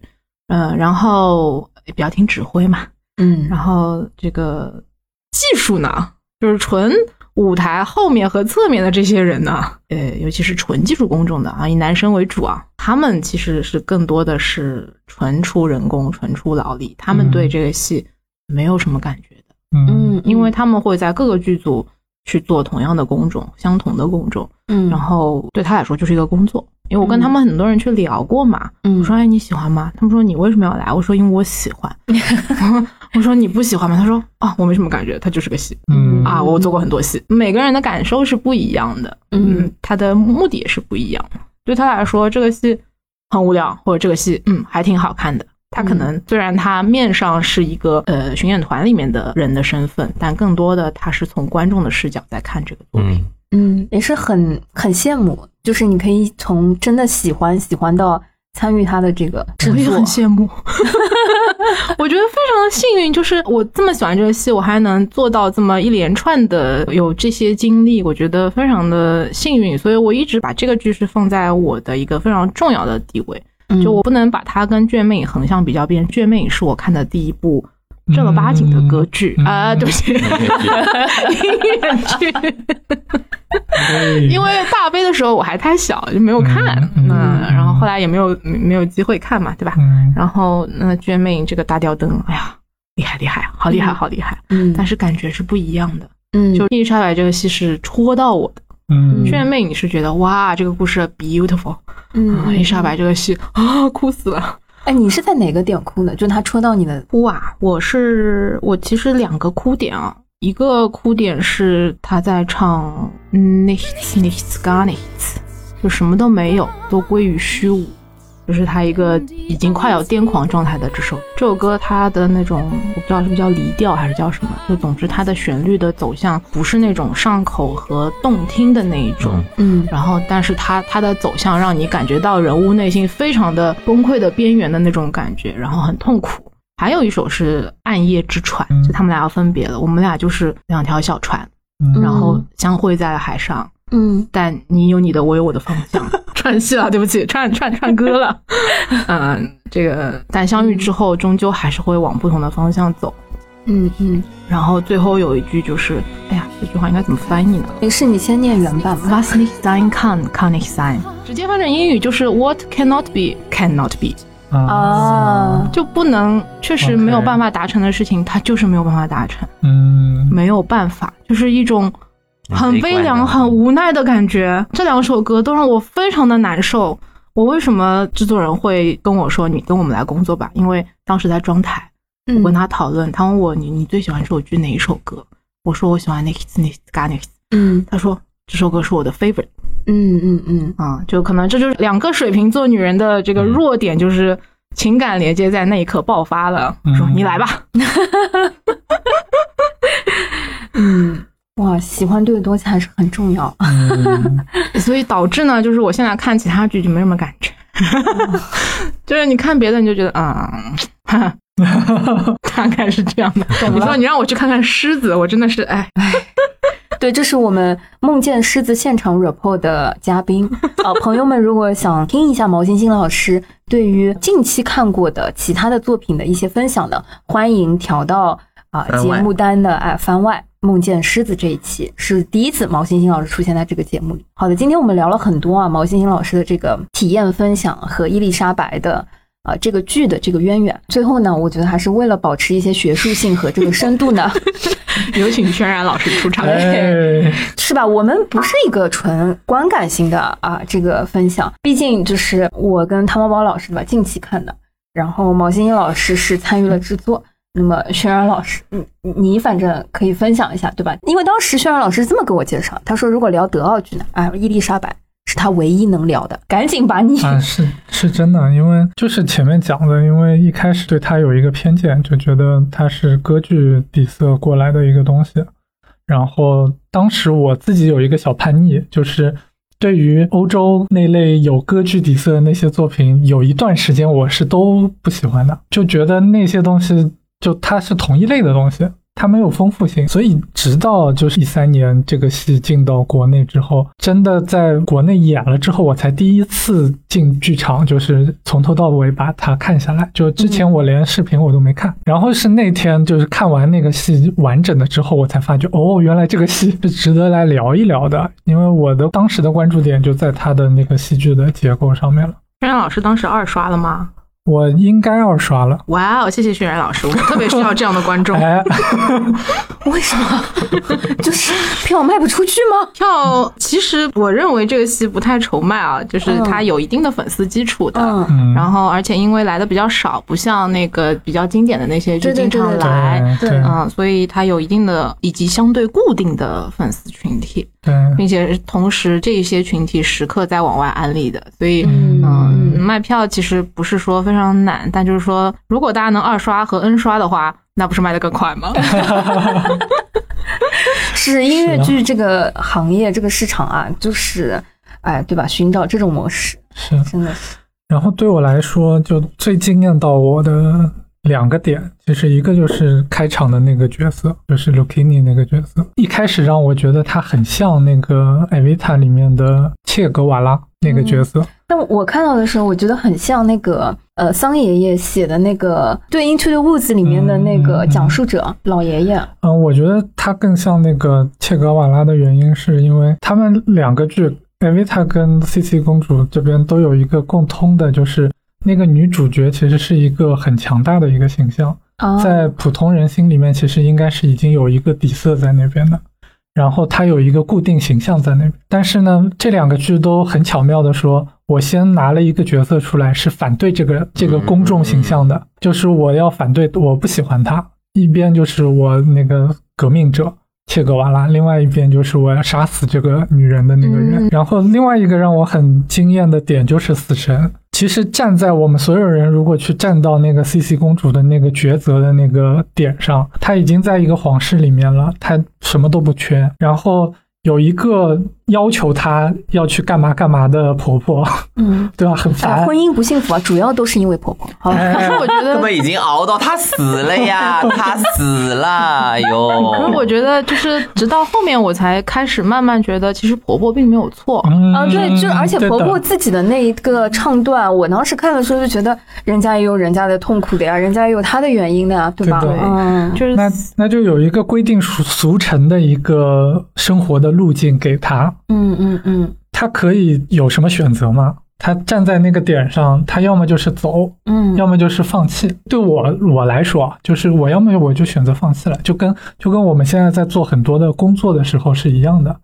嗯、然后比较听指挥嘛。嗯然后这个技术呢，就是纯舞台后面和侧面的这些人呢，呃，尤其是纯技术工种的啊，以男生为主啊，他们其实是更多的是纯出人工、纯出劳力，他们对这个戏没有什么感觉的，嗯嗯，因为他们会在各个剧组去做同样的工种、相同的工种，嗯，然后对他来说就是一个工作。因为我跟他们很多人去聊过嘛，嗯我说哎你喜欢吗？他们说你为什么要来？我说因为我喜欢。(laughs) (laughs) 我说你不喜欢吗？他说啊我没什么感觉，他就是个戏嗯啊，我做过很多戏，每个人的感受是不一样的，嗯，他的目的也是不一样的。对他来说，这个戏很无聊，或者这个戏嗯还挺好看的。他可能虽然他面上是一个呃巡演团里面的人的身份，但更多的他是从观众的视角在看这个作品。嗯，嗯，也是很很羡慕，就是你可以从真的喜欢喜欢到参与他的这个制作我也很，羡慕，(laughs) 我觉得非常的幸运，就是我这么喜欢这个戏，我还能做到这么一连串的有这些经历，我觉得非常的幸运，所以我一直把这个剧是放在我的一个非常重要的地位，嗯。就我不能把它跟《卷魅影》横向比较，毕竟《卷魅影》是我看的第一部正儿八经的歌剧嗯啊、对不起，音乐剧。(laughs) 因为大悲的时候我还太小，就没有看，嗯嗯嗯，然后后来也没有没有机会看嘛，对吧？嗯。然后那《卷魅影》这个大吊灯，哎呀，厉害厉害，好厉害嗯。好厉害，嗯，但是感觉是不一样的。嗯。就伊丽莎白这个戏是戳到我的，嗯《卷魅影》你是觉得哇，这个故事 beautiful，啊，嗯，伊丽莎白这个戏啊，哭死了。哎，你是在哪个点哭的？就他戳到你的，哭啊！我是我其实两个哭点啊，一个哭点是他在唱 nichts nichts gar nichts，就什么都没有，都归于虚无。就是他一个已经快要癫狂状态的这首这首歌，它的那种我不知道是不是叫离调还是叫什么，就总之它的旋律的走向不是那种上口和动听的那一种，嗯。嗯。然后，但是它它的走向让你感觉到人物内心非常的崩溃的边缘的那种感觉，然后很痛苦。还有一首是《暗夜之船》，嗯就他们俩要分别了，我们俩就是两条小船，嗯。然后相会在了海上，嗯但你有你的，我有我的方向。(laughs) 串戏了，对不起，串串串歌了。(laughs) 嗯，这个但相遇之后，终究还是会往不同的方向走。嗯嗯，然后最后有一句就是，哎呀，这句话应该怎么翻译呢？没事，你先念原版吧。Was nicht sein kann, kann nicht sein。直接翻成英语就是 What cannot be, cannot be，啊，就不能，确实没有办法达成的事情，它就是没有办法达成，嗯没有办法，就是一种很悲凉、很无奈的感觉。这两首歌都让我非常的难受。我为什么制作人会跟我说你跟我们来工作吧？因为当时在装台，嗯我跟他讨论，他问我你你最喜欢这首剧哪一首歌？我说我喜欢 Next Next Gar Next。嗯他说这首歌是我的 favorite。嗯嗯嗯啊，就可能这就是两个水瓶座女人的这个弱点，就是情感连接在那一刻爆发了。嗯说你来吧，(laughs) 嗯，哇，喜欢对的东西还是很重要。嗯 (laughs) 所以导致呢，就是我现在看其他剧就没什么感觉，(laughs) 就是你看别的你就觉得啊。哈 (laughs) 大概是这样的。你说你让我去看看狮子，我真的是哎，对，这是我们梦见狮子现场 report 的嘉宾啊、朋友们，如果想听一下毛星星老师对于近期看过的其他的作品的一些分享呢，欢迎调到啊、节目单的哎番外。梦见狮子这一期是第一次毛星星老师出现在这个节目里。好的，今天我们聊了很多啊，毛星星老师的这个体验分享和伊丽莎白的啊、这个剧的这个渊源。最后呢，我觉得还是为了保持一些学术性和这个深度呢，(laughs) 有请轩然老师出场。哎，是吧？我们不是一个纯观感型的啊，这个分享，毕竟就是我跟汤包包老师对吧，近期看的，然后毛欣欣老师是参与了制作。那么轩然老师，你你反正可以分享一下，对吧？因为当时轩然老师是这么给我介绍，他说如果聊德奥剧呢，哎，伊丽莎白是他唯一能聊的，赶紧把你，啊，(laughs) 是是真的，因为就是前面讲的，因为一开始对他有一个偏见，就觉得他是歌剧底色过来的一个东西。然后当时我自己有一个小叛逆，就是对于欧洲那类有歌剧底色的那些作品，有一段时间我是都不喜欢的，就觉得那些东西就它是同一类的东西，它没有丰富性，所以直到就是一三年这个戏进到国内之后，真的在国内演了之后，我才第一次进剧场，就是从头到尾把它看下来。就之前我连视频我都没看，然后是那天就是看完那个戏完整的之后，我才发觉哦，原来这个戏是值得来聊一聊的。因为我的当时的关注点就在它的那个戏剧的结构上面了。轩然老师当时二刷了吗？我应该要刷了。哇哦，谢谢轩然老师，我特别需要这样的观众。哎，(laughs) 为什么？(laughs) 就是票卖不出去吗？票其实我认为这个戏不太愁卖啊，就是它有一定的粉丝基础的。然后，而且因为来的比较少，不像那个比较经典的那些就经常对对对对来，对对嗯，所以它有一定的以及相对固定的粉丝群体，对，并且同时这一些群体时刻在往外安利的，所以嗯嗯，卖票其实不是说非常难，但就是说，如果大家能二刷和 N 刷的话，那不是卖的更快吗？(laughs) 是音乐剧这个行业这个市场啊，就是哎，对吧？寻找这种模式，是。真的是，然后对我来说，就最惊艳到我的两个点，其实一个就是开场的那个角色，就是 Lucchini 那个角色，一开始让我觉得他很像那个《艾维塔》里面的切格瓦拉那个角色。但我看到的时候，我觉得很像那个呃桑爷爷写的那个对《Into the Woods》里面的那个讲述者、老爷爷。嗯，我觉得他更像那个切格瓦拉的原因，是因为他们两个剧，艾维塔跟 CC 公主这边都有一个共通的，就是那个女主角其实是一个很强大的一个形象。啊，在普通人心里面，其实应该是已经有一个底色在那边的，然后它有一个固定形象在那边。但是呢，这两个剧都很巧妙的说，我先拿了一个角色出来，是反对这个这个公众形象的，就是我要反对，我不喜欢他。一边就是我那个革命者切格瓦拉，另外一边就是我要杀死这个女人的那个人。嗯然后另外一个让我很惊艳的点就是死神。其实站在我们所有人如果去站到那个 CC 公主的那个抉择的那个点上，她已经在一个皇室里面了，她什么都不缺，然后有一个要求她要去干嘛干嘛的婆婆，嗯，(laughs) 对吧？很哎，烦。婚姻不幸福啊，主要都是因为婆婆。好吧，哎可是 (laughs) 我觉得根本已经熬到她死了呀，(laughs) 她死了，哟！可是我觉得，就是直到后面我才开始慢慢觉得，其实婆婆并没有错。嗯啊，对，就而且婆婆自己的那一个唱段，我当时看的时候就觉得，人家也有人家的痛苦的呀，人家也有她的原因的呀，对吧？对就是那那就有一个规定俗俗成的一个生活的路径给他，嗯嗯嗯他可以有什么选择吗？他站在那个点上，他要么就是走，嗯，要么就是放弃。对我我来说啊，就是我要么我就选择放弃了，就跟就跟我们现在在做很多的工作的时候是一样的，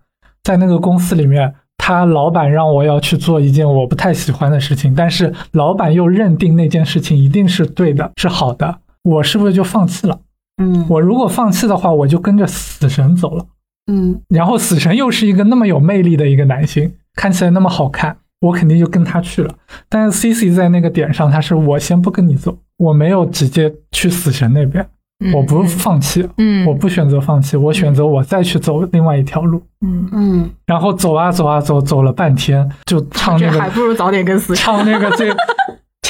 在那个公司里面。他老板让我要去做一件我不太喜欢的事情，但是老板又认定那件事情一定是对的，是好的，我是不是就放弃了？嗯我如果放弃的话，我就跟着死神走了。嗯然后死神又是一个那么有魅力的一个男性，看起来那么好看，我肯定就跟他去了。但是 C C 在那个点上，他是我先不跟你走，我没有直接去死神那边，嗯我不放弃，嗯，我不选择放弃，我选择我再去走另外一条路。嗯，嗯然后走啊走啊走，走了半天，就唱那个还不如早点跟死神。唱那个最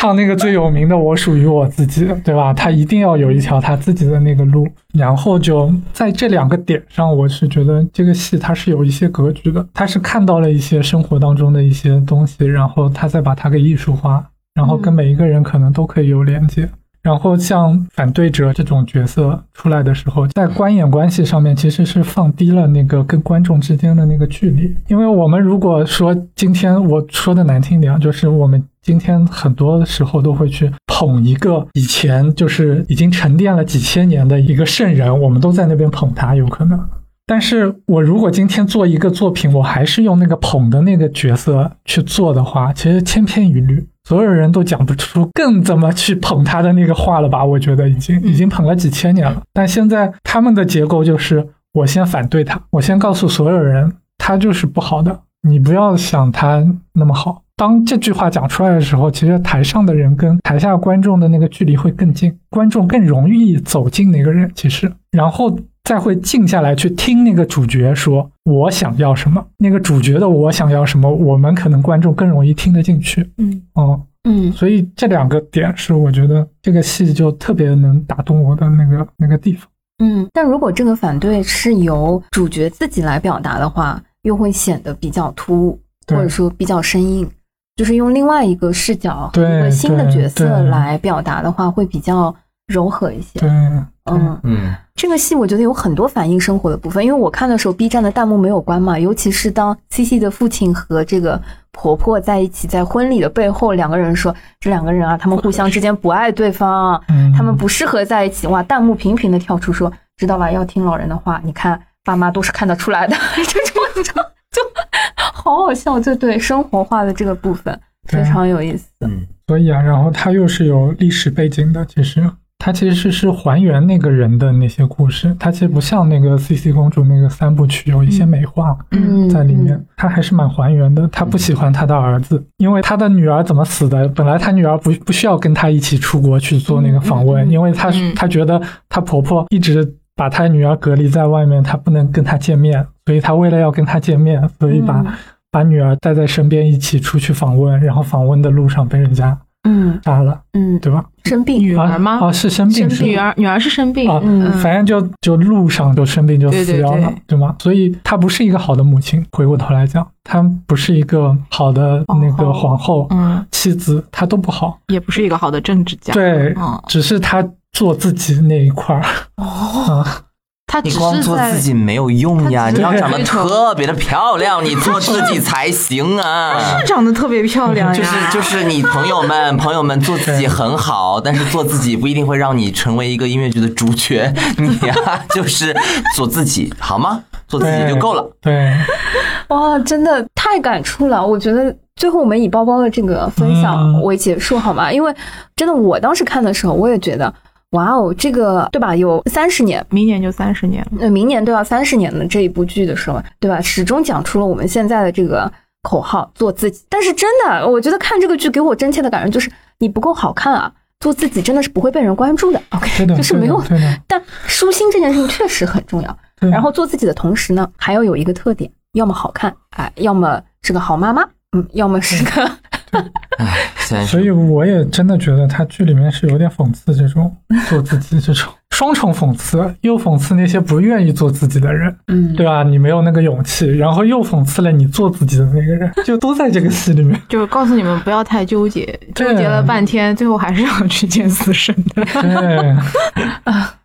唱那个最有名的“我属于我自己”，对吧？他一定要有一条他自己的那个路。然后就在这两个点上，我是觉得这个戏它是有一些格局的，他是看到了一些生活当中的一些东西，然后他再把它给艺术化，然后跟每一个人可能都可以有连接。然后像反对者这种角色出来的时候，在观演关系上面其实是放低了那个跟观众之间的那个距离。因为我们如果说今天我说的难听点啊，就是我们今天很多时候都会去捧一个以前就是已经沉淀了几千年的一个圣人，我们都在那边捧他，有可能。但是我如果今天做一个作品，我还是用那个捧的那个角色去做的话，其实千篇一律，所有人都讲不出更怎么去捧他的那个话了吧？我觉得已经已经捧了几千年了。但现在他们的结构就是，我先反对他，我先告诉所有人，他就是不好的，你不要想他那么好。当这句话讲出来的时候，其实台上的人跟台下观众的那个距离会更近，观众更容易走进那个人。其实，然后再会静下来去听那个主角说“我想要什么”，那个主角的“我想要什么”，我们可能观众更容易听得进去。嗯哦，嗯所以这两个点是我觉得这个戏就特别能打动我的那个那个地方。嗯，但如果这个反对是由主角自己来表达的话，又会显得比较突兀，或者说比较生硬。就是用另外一个视角和一个新的角色来表达的话，会比较柔和一些。对，嗯，嗯，这个戏我觉得有很多反映生活的部分，因为我看的时候，B 站的弹幕没有关嘛，尤其是当 C C 的父亲和这个婆婆在一起，在婚礼的背后，两个人说这两个人啊，他们互相之间不爱对方，嗯，他们不适合在一起。哇，弹幕频频的跳出说，知道吧，要听老人的话，你看爸妈都是看得出来的，(laughs) (laughs) 就好好笑，就对生活化的这个部分非常有意思。嗯，所以啊，然后它又是有历史背景的，其实它其实是是还原那个人的那些故事，它其实不像那个 C C 公主那个三部曲有一些美化。嗯，在里面，他还是蛮还原的。他不喜欢他的儿子，因为他的女儿怎么死的？本来他女儿不不需要跟他一起出国去做那个访问，嗯嗯嗯因为他嗯他觉得他婆婆一直把他女儿隔离在外面，他不能跟她见面，所以他为了要跟他见面，所以把、嗯把女儿带在身边一起出去访问，然后访问的路上被人家嗯杀了，嗯，对吧？生病女儿吗？啊，啊是生病女儿女儿是生病，啊，嗯反正就就路上就生病就死掉了，对吗？所以她不是一个好的母亲。回过头来讲，她不是一个好的那个皇后、嗯，妻子，她都不好。也不是一个好的政治家。对，嗯，只是她做自己那一块儿。哦，啊，他只你光做自己没有用呀，你要长得特别的漂亮，你做自己 (laughs) 才行啊。是长得特别漂亮呀，就是就是你朋友们朋友们做自己很好，但是做自己不一定会让你成为一个音乐剧的主角。你呀、就是做自己好吗？做自己就够了。对，哇，真的太感触了！我觉得最后我们以包包的这个分享嗯为结束，好吗？因为真的，我当时看的时候，我也觉得，哇哦，这个对吧？有三十年，明年就三十年那。呃，明年都要三十年的这一部剧的时候，对吧？始终讲出了我们现在的这个口号“做自己”。但是真的，我觉得看这个剧给我真切的感受就是，你不够好看啊，做自己真的是不会被人关注的。OK，对的，就是没有但舒心这件事情确实很重要。然后做自己的同时呢，还要有一个特点，要么好看，哎，要么是个好妈妈，嗯，要么是个，唉，(laughs) 虽然所以我也真的觉得他剧里面是有点讽刺这种 (laughs) 做自己这种双重讽刺，又讽刺那些不愿意做自己的人，嗯，对吧？你没有那个勇气，然后又讽刺了你做自己的那个人，(laughs) 就都在这个戏里面。就是告诉你们不要太纠结，纠结了半天，最后还是要去见死神的。对，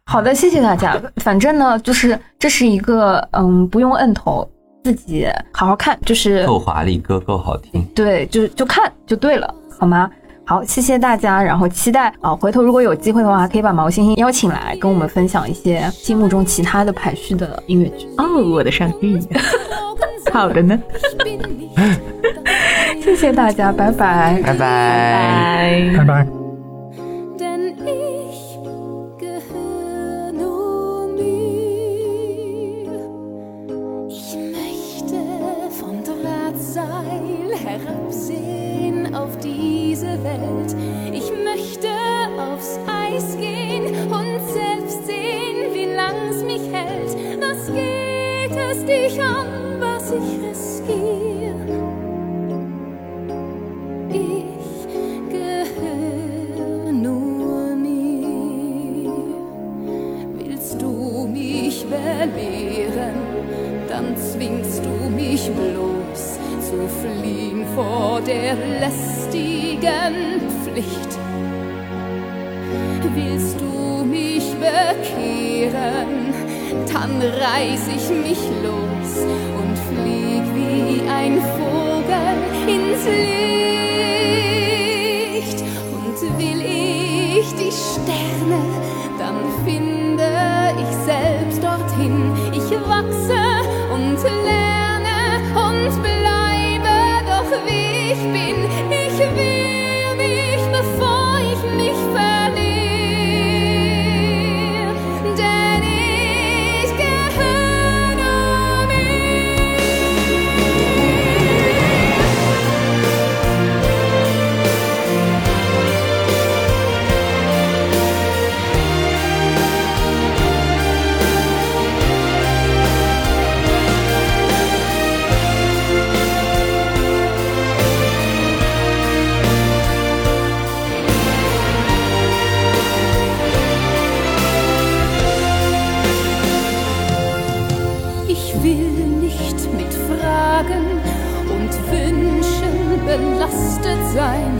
好的，谢谢大家。反正呢，就是这是一个，嗯，不用摁头，自己好好看，就是够华丽，歌够好听。对，就就看就对了，好吗？好，谢谢大家，然后期待啊，回头如果有机会的话，可以把毛星星邀请来，跟我们分享一些心目中其他的排序的音乐剧。哦，我的上帝！(laughs) 好的呢，(laughs) 谢谢大家，拜拜。拜拜。拜。拜 mich hält. Was geht es dich an, was ich riskiere? Ich gehöre nur mir. Willst du mich belehren, dann zwingst du mich bloß zu fliehen vor der lästigen Pflicht. Willst du mich bekehren, dann reiß ich mich los und flieg wie ein Vogel ins Licht. Sein,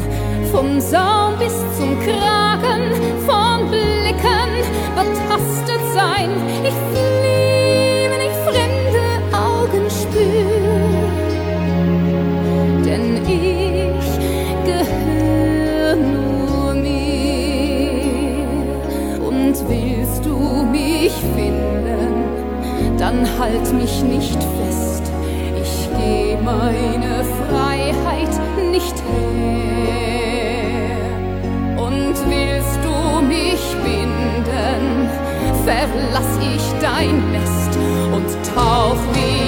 vom Saum bis zum Kragen, von Blicken betastet sein. Ich flieh, wenn ich fremde Augen spür, denn ich gehöre nur mir. Und willst du mich finden, dann halt mich nicht fest. Ich geh meine Freiheit nicht her. Und willst du mich binden, verlass ich dein Nest und tauch wie